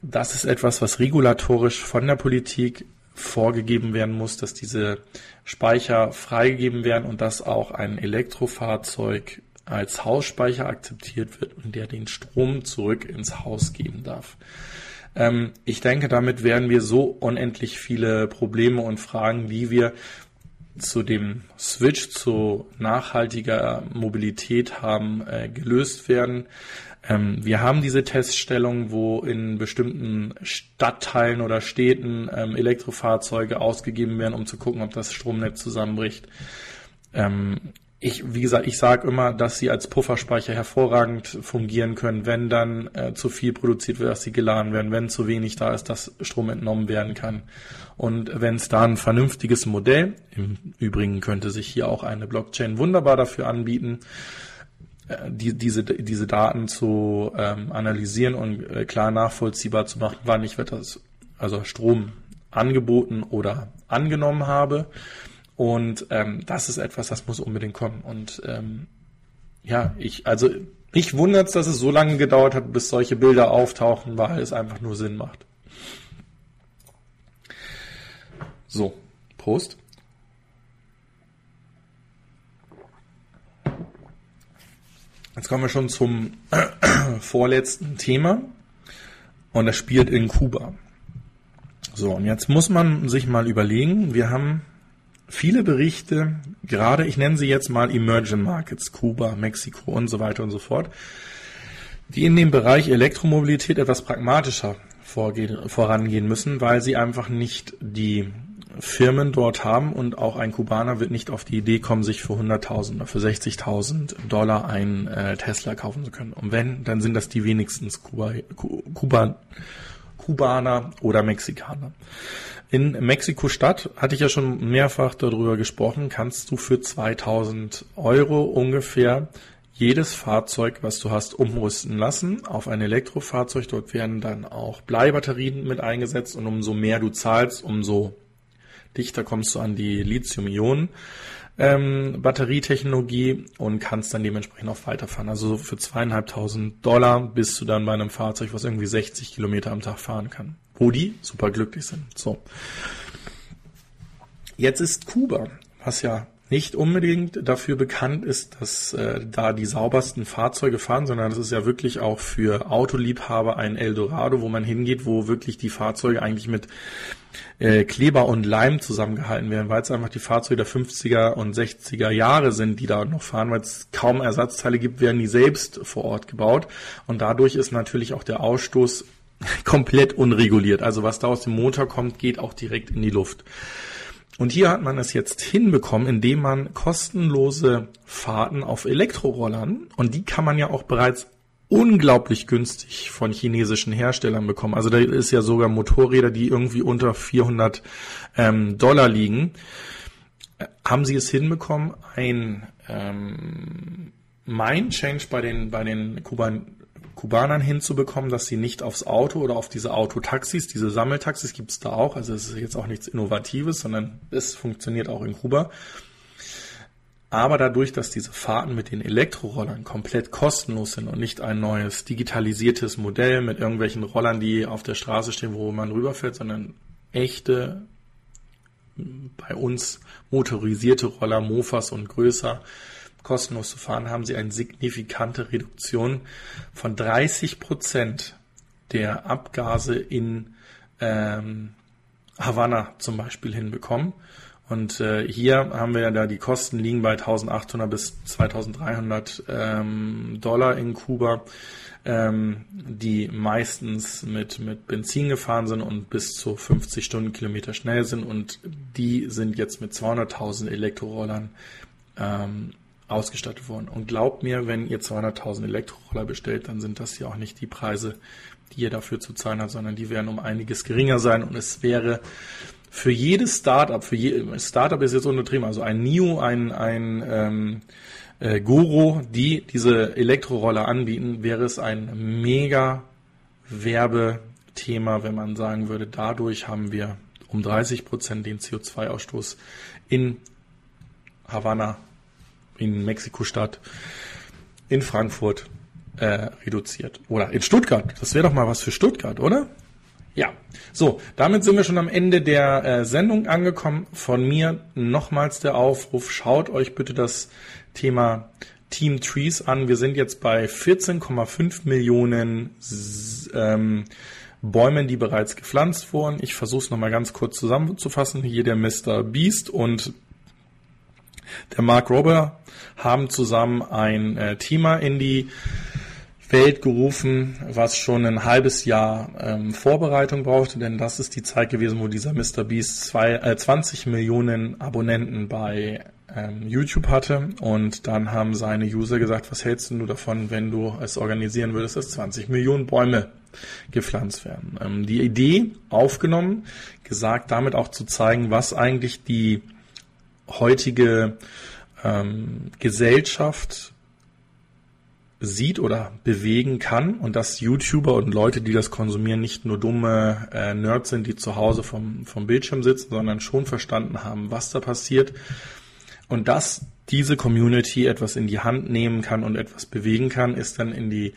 Das ist etwas, was regulatorisch von der Politik vorgegeben werden muss, dass diese Speicher freigegeben werden und dass auch ein Elektrofahrzeug als Hausspeicher akzeptiert wird und der den Strom zurück ins Haus geben darf. Ähm, ich denke, damit werden wir so unendlich viele Probleme und Fragen, die wir zu dem Switch zu nachhaltiger Mobilität haben, äh, gelöst werden. Ähm, wir haben diese Teststellung, wo in bestimmten Stadtteilen oder Städten ähm, Elektrofahrzeuge ausgegeben werden, um zu gucken, ob das Stromnetz zusammenbricht. Ähm, ich, wie gesagt, ich sage immer, dass sie als Pufferspeicher hervorragend fungieren können, wenn dann äh, zu viel produziert wird, dass sie geladen werden, wenn zu wenig da ist, dass Strom entnommen werden kann. Und wenn es da ein vernünftiges Modell, im Übrigen könnte sich hier auch eine Blockchain wunderbar dafür anbieten, äh, die, diese, diese Daten zu ähm, analysieren und äh, klar nachvollziehbar zu machen, wann ich das, also Strom angeboten oder angenommen habe und ähm, das ist etwas, das muss unbedingt kommen. Und ähm, ja, ich, also mich wundert es, dass es so lange gedauert hat, bis solche Bilder auftauchen, weil es einfach nur Sinn macht. So, Prost. Jetzt kommen wir schon zum vorletzten Thema. Und das spielt in Kuba. So, und jetzt muss man sich mal überlegen, wir haben viele Berichte, gerade ich nenne sie jetzt mal Emerging Markets, Kuba, Mexiko und so weiter und so fort, die in dem Bereich Elektromobilität etwas pragmatischer vorgehen, vorangehen müssen, weil sie einfach nicht die Firmen dort haben und auch ein Kubaner wird nicht auf die Idee kommen, sich für 100.000 oder für 60.000 Dollar ein äh, Tesla kaufen zu können. Und wenn, dann sind das die wenigstens Kuba, Kuba, Kubaner oder Mexikaner. In Mexiko-Stadt hatte ich ja schon mehrfach darüber gesprochen, kannst du für 2000 Euro ungefähr jedes Fahrzeug, was du hast, umrüsten lassen auf ein Elektrofahrzeug. Dort werden dann auch Bleibatterien mit eingesetzt und umso mehr du zahlst, umso dichter kommst du an die Lithium-Ionen. Ähm, und kannst dann dementsprechend auch weiterfahren. Also für zweieinhalbtausend Dollar bist du dann bei einem Fahrzeug, was irgendwie 60 Kilometer am Tag fahren kann wo die super glücklich sind. So. Jetzt ist Kuba, was ja nicht unbedingt dafür bekannt ist, dass äh, da die saubersten Fahrzeuge fahren, sondern es ist ja wirklich auch für Autoliebhaber ein Eldorado, wo man hingeht, wo wirklich die Fahrzeuge eigentlich mit äh, Kleber und Leim zusammengehalten werden, weil es einfach die Fahrzeuge der 50er und 60er Jahre sind, die da noch fahren, weil es kaum Ersatzteile gibt, werden die selbst vor Ort gebaut und dadurch ist natürlich auch der Ausstoß komplett unreguliert. Also was da aus dem Motor kommt, geht auch direkt in die Luft. Und hier hat man es jetzt hinbekommen, indem man kostenlose Fahrten auf Elektrorollern, und die kann man ja auch bereits unglaublich günstig von chinesischen Herstellern bekommen. Also da ist ja sogar Motorräder, die irgendwie unter 400 ähm, Dollar liegen. Äh, haben sie es hinbekommen, ein ähm, Mind Change bei den, bei den Kuban Kubanern hinzubekommen, dass sie nicht aufs Auto oder auf diese Autotaxis, diese Sammeltaxis gibt es da auch, also es ist jetzt auch nichts Innovatives, sondern es funktioniert auch in Kuba. Aber dadurch, dass diese Fahrten mit den Elektrorollern komplett kostenlos sind und nicht ein neues digitalisiertes Modell mit irgendwelchen Rollern, die auf der Straße stehen, wo man rüberfährt, sondern echte, bei uns motorisierte Roller, Mofas und größer, kostenlos zu fahren, haben sie eine signifikante Reduktion von 30 Prozent der Abgase in ähm, Havanna zum Beispiel hinbekommen. Und äh, hier haben wir ja da die Kosten liegen bei 1800 bis 2300 ähm, Dollar in Kuba, ähm, die meistens mit, mit Benzin gefahren sind und bis zu 50 Stundenkilometer schnell sind. Und die sind jetzt mit 200.000 Elektrorollern ähm, ausgestattet worden. Und glaubt mir, wenn ihr 200.000 Elektroroller bestellt, dann sind das ja auch nicht die Preise, die ihr dafür zu zahlen habt, sondern die werden um einiges geringer sein. Und es wäre für jedes Startup, für je, Startup ist jetzt untertrieben, also ein NIO, ein, ein ähm, äh, Goro, die diese Elektroroller anbieten, wäre es ein mega Werbethema, wenn man sagen würde, dadurch haben wir um 30 Prozent den CO2-Ausstoß in Havanna, in Mexiko-Stadt, in Frankfurt äh, reduziert. Oder in Stuttgart. Das wäre doch mal was für Stuttgart, oder? Ja, so, damit sind wir schon am Ende der äh, Sendung angekommen. Von mir nochmals der Aufruf, schaut euch bitte das Thema Team Trees an. Wir sind jetzt bei 14,5 Millionen ähm, Bäumen, die bereits gepflanzt wurden. Ich versuche es nochmal ganz kurz zusammenzufassen. Hier der Mr. Beast und der Mark Rober haben zusammen ein äh, Thema in die Welt gerufen, was schon ein halbes Jahr ähm, Vorbereitung brauchte, denn das ist die Zeit gewesen, wo dieser Mr. Beast zwei, äh, 20 Millionen Abonnenten bei ähm, YouTube hatte und dann haben seine User gesagt, was hältst du davon, wenn du es organisieren würdest, dass 20 Millionen Bäume gepflanzt werden. Ähm, die Idee aufgenommen, gesagt damit auch zu zeigen, was eigentlich die heutige ähm, Gesellschaft sieht oder bewegen kann und dass YouTuber und Leute, die das konsumieren, nicht nur dumme äh, Nerds sind, die zu Hause vom, vom Bildschirm sitzen, sondern schon verstanden haben, was da passiert und dass diese Community etwas in die Hand nehmen kann und etwas bewegen kann, ist dann in die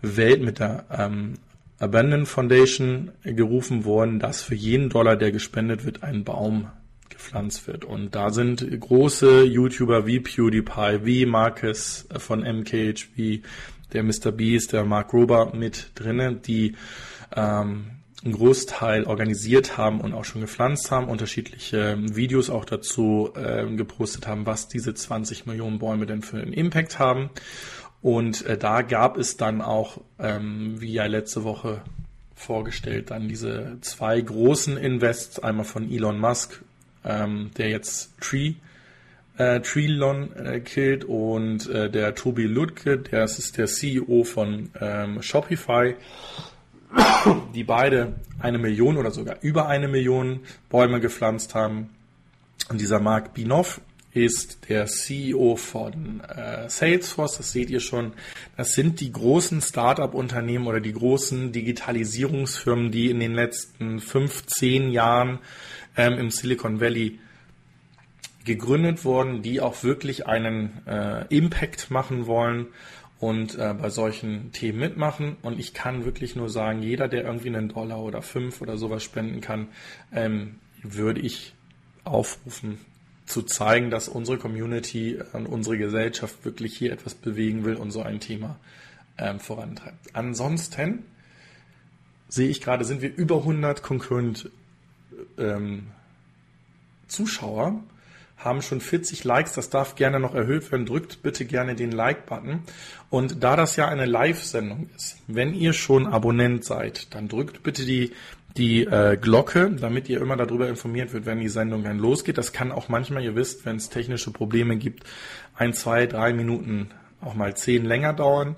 Welt mit der ähm, Abandon Foundation gerufen worden, dass für jeden Dollar, der gespendet wird, ein Baum gepflanzt wird. Und da sind große YouTuber wie PewDiePie, wie Marcus von MKH, wie der Mr. Beast, der Mark Rober mit drinnen, die ähm, einen Großteil organisiert haben und auch schon gepflanzt haben, unterschiedliche Videos auch dazu äh, gepostet haben, was diese 20 Millionen Bäume denn für einen Impact haben. Und äh, da gab es dann auch, ähm, wie ja letzte Woche vorgestellt, dann diese zwei großen Invests, einmal von Elon Musk ähm, der jetzt Tree äh, Treelon äh, killt und äh, der Tobi Ludke, der ist der CEO von ähm, Shopify, die beide eine Million oder sogar über eine Million Bäume gepflanzt haben. Und dieser Mark Binoff ist der CEO von äh, Salesforce, das seht ihr schon. Das sind die großen Startup-Unternehmen oder die großen Digitalisierungsfirmen, die in den letzten 15 Jahren ähm, im Silicon Valley gegründet worden, die auch wirklich einen äh, Impact machen wollen und äh, bei solchen Themen mitmachen. Und ich kann wirklich nur sagen, jeder, der irgendwie einen Dollar oder fünf oder sowas spenden kann, ähm, würde ich aufrufen, zu zeigen, dass unsere Community und unsere Gesellschaft wirklich hier etwas bewegen will und so ein Thema ähm, vorantreibt. Ansonsten sehe ich gerade, sind wir über 100 concurrent ähm, Zuschauer haben schon 40 Likes, das darf gerne noch erhöht werden. Drückt bitte gerne den Like-Button. Und da das ja eine Live-Sendung ist, wenn ihr schon Abonnent seid, dann drückt bitte die, die äh, Glocke, damit ihr immer darüber informiert wird, wenn die Sendung dann losgeht. Das kann auch manchmal, ihr wisst, wenn es technische Probleme gibt, ein, zwei, drei Minuten, auch mal zehn länger dauern.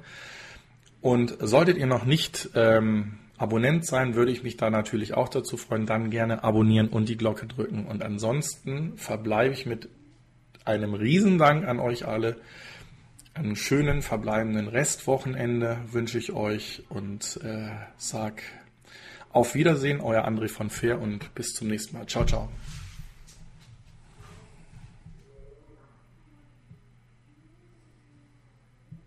Und solltet ihr noch nicht ähm, Abonnent sein, würde ich mich da natürlich auch dazu freuen. Dann gerne abonnieren und die Glocke drücken. Und ansonsten verbleibe ich mit einem Riesendank an euch alle. einen schönen verbleibenden Restwochenende wünsche ich euch und äh, sag auf Wiedersehen, euer André von Fair und bis zum nächsten Mal. Ciao, ciao.